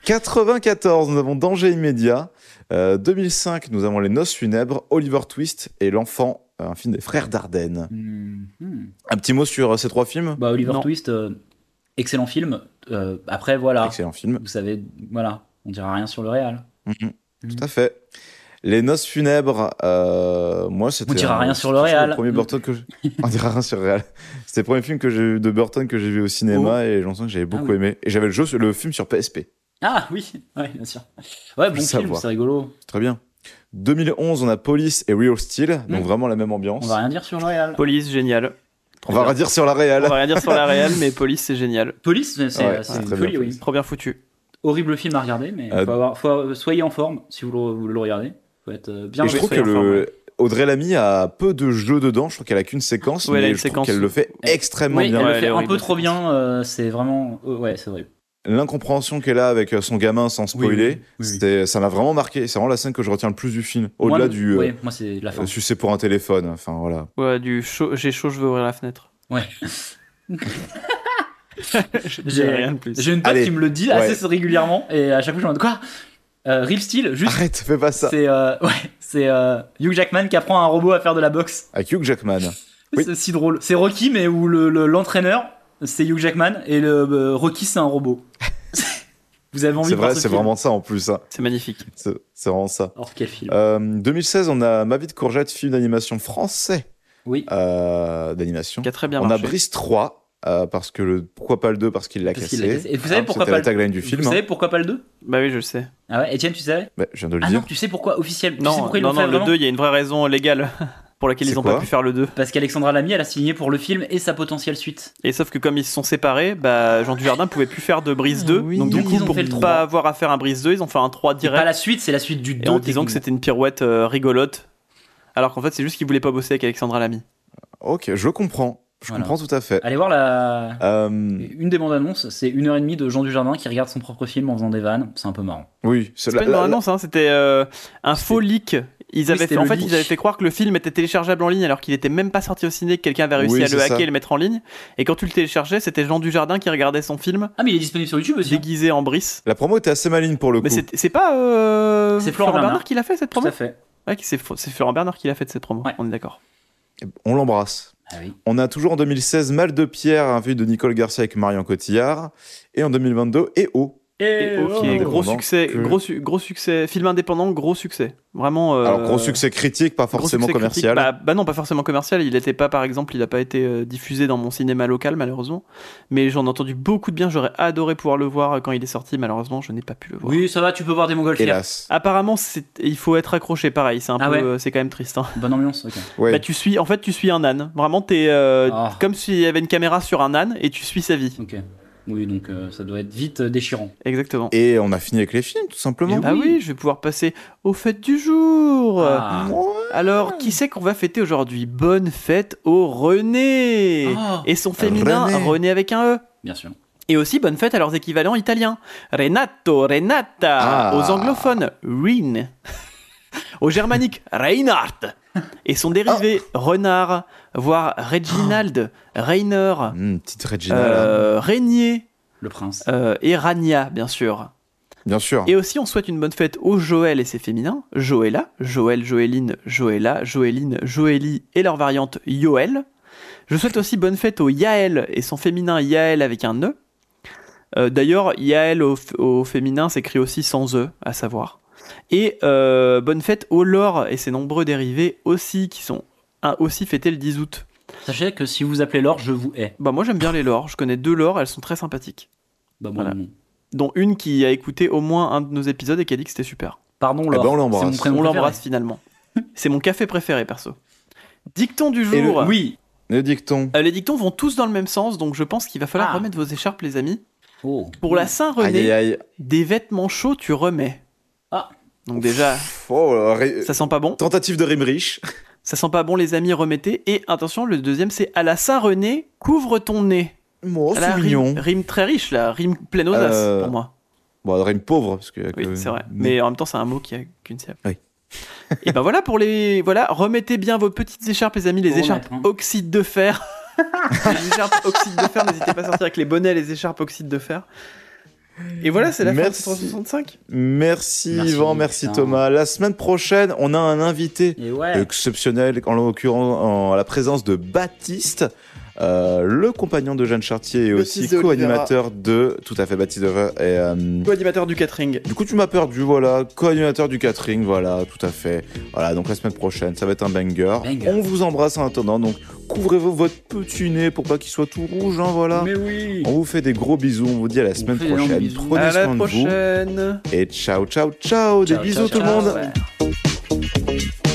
94, nous avons Danger immédiat. Euh, 2005, nous avons Les Noces funèbres, Oliver Twist et L'Enfant, un film des frères Dardenne. hmm, hmm. Un petit mot sur euh, ces trois films? Bah, Oliver Non. Twist, euh, excellent film. Euh, après, voilà. Excellent film. Vous savez, voilà, on dira rien sur le réel. Mhm. Mhm. Tout à fait. Les noces funèbres, euh, moi c'était. On dira rien sur le. Le premier Burton que je- [laughs] On dira rien sur le réal. C'était le premier film que j'ai vu de Burton que j'ai vu au cinéma et j'en sens que j'avais beaucoup oui. aimé. Et j'avais le jeu, sur- le film sur PSP. Ah oui, [laughs] ouais, bien sûr. Ouais, bon film, c'est rigolo. Très bien. 2011, on a Police et Real Steel, donc Mm. vraiment la même ambiance. On va rien dire sur le réal. Police, génial. On va rien dire sur la On réal. va rien dire sur la réelle, mais Police, c'est génial. [laughs] Police, c'est c'est- Ouais, très folie, bien, oui. Police. Trop bien foutu. Horrible film à regarder, mais Euh, faut avoir, faut, soyez en forme si vous le, vous le regardez. Être euh, bien Et je trouve que le... Audrey Lamy a peu de jeux dedans. Je trouve qu'elle a qu'une séquence, Ouais, mais je trouve séquence qu'elle le fait extrêmement Oui, bien. elle le fait un peu trop bien. euh, c'est vraiment. euh, ouais, c'est vrai. L'incompréhension qu'elle a avec son gamin sans spoiler, oui, oui, oui. c'est- ça m'a vraiment marqué. C'est vraiment la scène que je retiens le plus du film. Au-delà du ouais, moi, c'est la fin. euh, sucer pour un téléphone. Enfin voilà. Ouais, du chaud, j'ai chaud, je veux ouvrir la fenêtre. Ouais. [laughs] Dis rien de plus. J'ai une pote Allez. qui me le dit Ouais. assez régulièrement et à chaque fois je me demande quoi? Euh, Real Steel, juste. Arrête, fais pas ça. C'est euh, [laughs] ouais, c'est euh, Hugh Jackman qui apprend à un robot à faire de la boxe. Avec Hugh Jackman. Oui. C'est si drôle. C'est Rocky mais où le le- l'entraîneur c'est Hugh Jackman et le euh, Rocky c'est un robot. [laughs] Vous avez envie C'est de voir vrai, ce c'est vraiment ça en plus. hein. C'est magnifique. C'est vraiment ça. Or quel film Euh, 2016, on a Ma vie de courgette, film d'animation français Oui. euh, d'animation. Qui a très bien On a. Brice 3, euh, parce que le pourquoi pas le 2 parce qu'il l'a cassé. Et vous savez Ah, pourquoi c'était pas le- tagline du Vous film. savez hein. pourquoi pas le 2 Bah oui, je le sais. Ah ouais, Etienne, tu savais? Bah, je viens de le Ah dire. non, tu sais pourquoi officiel Tu sais Non, pourquoi ils non, fait non, le vraiment 2, il y a une vraie raison légale [laughs] pour laquelle ils n'ont pas pu faire le 2. Parce qu'Alexandra Lamy, elle a signé pour le film et sa potentielle suite. Et sauf que comme ils se sont séparés, bah, Jean Dujardin pouvait plus faire de Brise 2. Oui. donc du Donc, coup, ils ont pour ne 3. pas avoir à faire un Brise 2, ils ont fait un 3 C'est direct. pas la suite, c'est la suite du 2. Et en disant que c'était une pirouette euh, rigolote. Alors qu'en fait, c'est juste qu'ils voulaient pas bosser avec Alexandra Lamy. Ok, je comprends. Je Voilà. comprends tout à fait. Allez voir la. Euh, Une des bandes annonces, c'est une heure et demie de Jean Dujardin qui regarde son propre film en faisant des vannes. C'est un peu marrant. oui, C'est la- pas une la- la- annonce, hein, c'était euh, un faux leak. Ils Oui, avaient fait, en fait, leak. ils avaient fait croire que le film était téléchargeable en ligne alors qu'il était même pas sorti au ciné, que quelqu'un avait réussi Oui, à le hacker ça. et le mettre en ligne. Et quand tu le téléchargeais, c'était Jean Dujardin qui regardait son film Ah, mais il est disponible sur YouTube aussi. hein. déguisé en Brice. La promo était assez maligne pour le Mais coup. c'est c'est pas euh, C'est Florent Florent Bernard Bernard. qui l'a fait cette Tout promo à fait. Ouais, c'est c'est Florent Bernard qui l'a fait cette promo. Ouais. On est d'accord. On l'embrasse. Ah. On a toujours en 2016 Mal de Pierre, un film de Nicole Garcia avec Marion Cotillard. Et en 2022, EO. Et oh, ok, gros indépendant succès, que- gros, su- gros succès, film indépendant, gros succès. Vraiment. euh, Alors, gros succès critique, pas forcément commercial. Bah, bah non, pas forcément commercial. Il était pas, par exemple, il a pas été euh, diffusé dans mon cinéma local, malheureusement. Mais j'en ai entendu beaucoup de bien. J'aurais adoré pouvoir le voir quand il est sorti. Malheureusement, je n'ai pas pu le voir. Oui, ça va, tu peux voir des montgolfières. Hélas. Apparemment, il faut être accroché. Pareil, c'est un Ah peu, ouais. euh, c'est quand même triste. hein. Bonne ambiance, ok. Ouais. Bah, tu suis, en fait, tu suis un âne. Vraiment, t'es euh, Ah. comme s'il y avait une caméra sur un âne et tu suis sa vie. Ok. Oui, donc euh, ça doit être vite euh, déchirant. Exactement. Et on a fini avec les films, tout simplement. Et Ah oui, je vais pouvoir passer aux fêtes du jour. Ah. Alors, qui c'est qu'on va fêter aujourd'hui? Bonne fête au René Ah. Et son féminin, René. René. avec un E. Bien sûr. Et aussi bonne fête à leurs équivalents italiens. Renato, Renata. Ah. Aux anglophones, Rin. [laughs] Aux germaniques, Reinhard. Et son dérivé, Renard, voire Reginald, [gasps] Rainer, petite Regina, là. euh, Régnier Le prince. euh, et Rania, bien sûr. bien sûr. Et aussi, on souhaite une bonne fête au Joël et ses féminins. Joëlla, Joël, Joéline, Joëlla, Joéline, Joélie et leur variante Yoël. Je souhaite aussi bonne fête au Yaël et son féminin Yaël avec un E. Euh, D'ailleurs, Yaël au, féminin s'écrit aussi sans E, à savoir. Et euh, bonne fête au Laure et ses nombreux dérivés aussi, qui sont hein, aussi fêtés le 10 août. Sachez que si vous appelez l'or, je vous hais. Bah moi j'aime bien les Laures, je connais deux Laures, elles sont très sympathiques. Bah, moi, Voilà. non. Dont une qui a écouté au moins un de nos épisodes et qui a dit que c'était super. Pardon, Eh Laure. ben, on l'embrasse. C'est mon prénom On préféré. l'embrasse finalement. [laughs] C'est mon café préféré perso. Dicton du Et le- jour. Oui. Le dicton. Euh, les dictons vont tous dans le même sens, donc je pense qu'il va falloir Ah. remettre vos écharpes, les amis. Oh. Pour la Aïe, Saint-René, aïe, aïe. des vêtements chauds, tu remets. Ah. Donc déjà, Oh, ré- ça sent pas bon. Tentative de rime riche. Ça sent pas bon, les amis, remettez. Et attention, le deuxième, c'est à la Saint-René, couvre ton nez. La c'est mignon. rime, rime très riche, là, rime pleine audace Euh, pour moi. Bon, rime pauvre. Parce que, Oui, que- c'est vrai. Mais en même temps, c'est un mot qui a qu'une syllabe. Oui. [laughs] Et ben voilà pour les. Voilà, remettez bien vos petites écharpes, les amis, les écharpes remettre, hein. oxyde de fer. [laughs] les écharpes oxyde de fer, n'hésitez pas à sortir avec les bonnets, les écharpes oxyde de fer. Et voilà, c'est la fin de Merci. 365. Merci, Merci, Yvan, merci putain. Thomas. La semaine prochaine, on a un invité ouais. exceptionnel, en l'occurrence en la présence de Baptiste. Euh, le compagnon de Jeanne Chartier et aussi co-animateur de tout à fait Baptiste et euh, Co-animateur du catering. du coup, tu m'as perdu, voilà, co-animateur du catering, voilà, tout à fait. Voilà, donc la semaine prochaine, ça va être un banger. Banger. On vous embrasse en attendant, donc couvrez-vous votre petit nez pour pas qu'il soit tout rouge, hein, voilà. Mais oui On vous fait des gros bisous, on vous dit à la semaine prochaine. Prenez À la soin de vous prochaine. et ciao, ciao, ciao, des Ciao, bisous ciao, tout le monde. Ouais.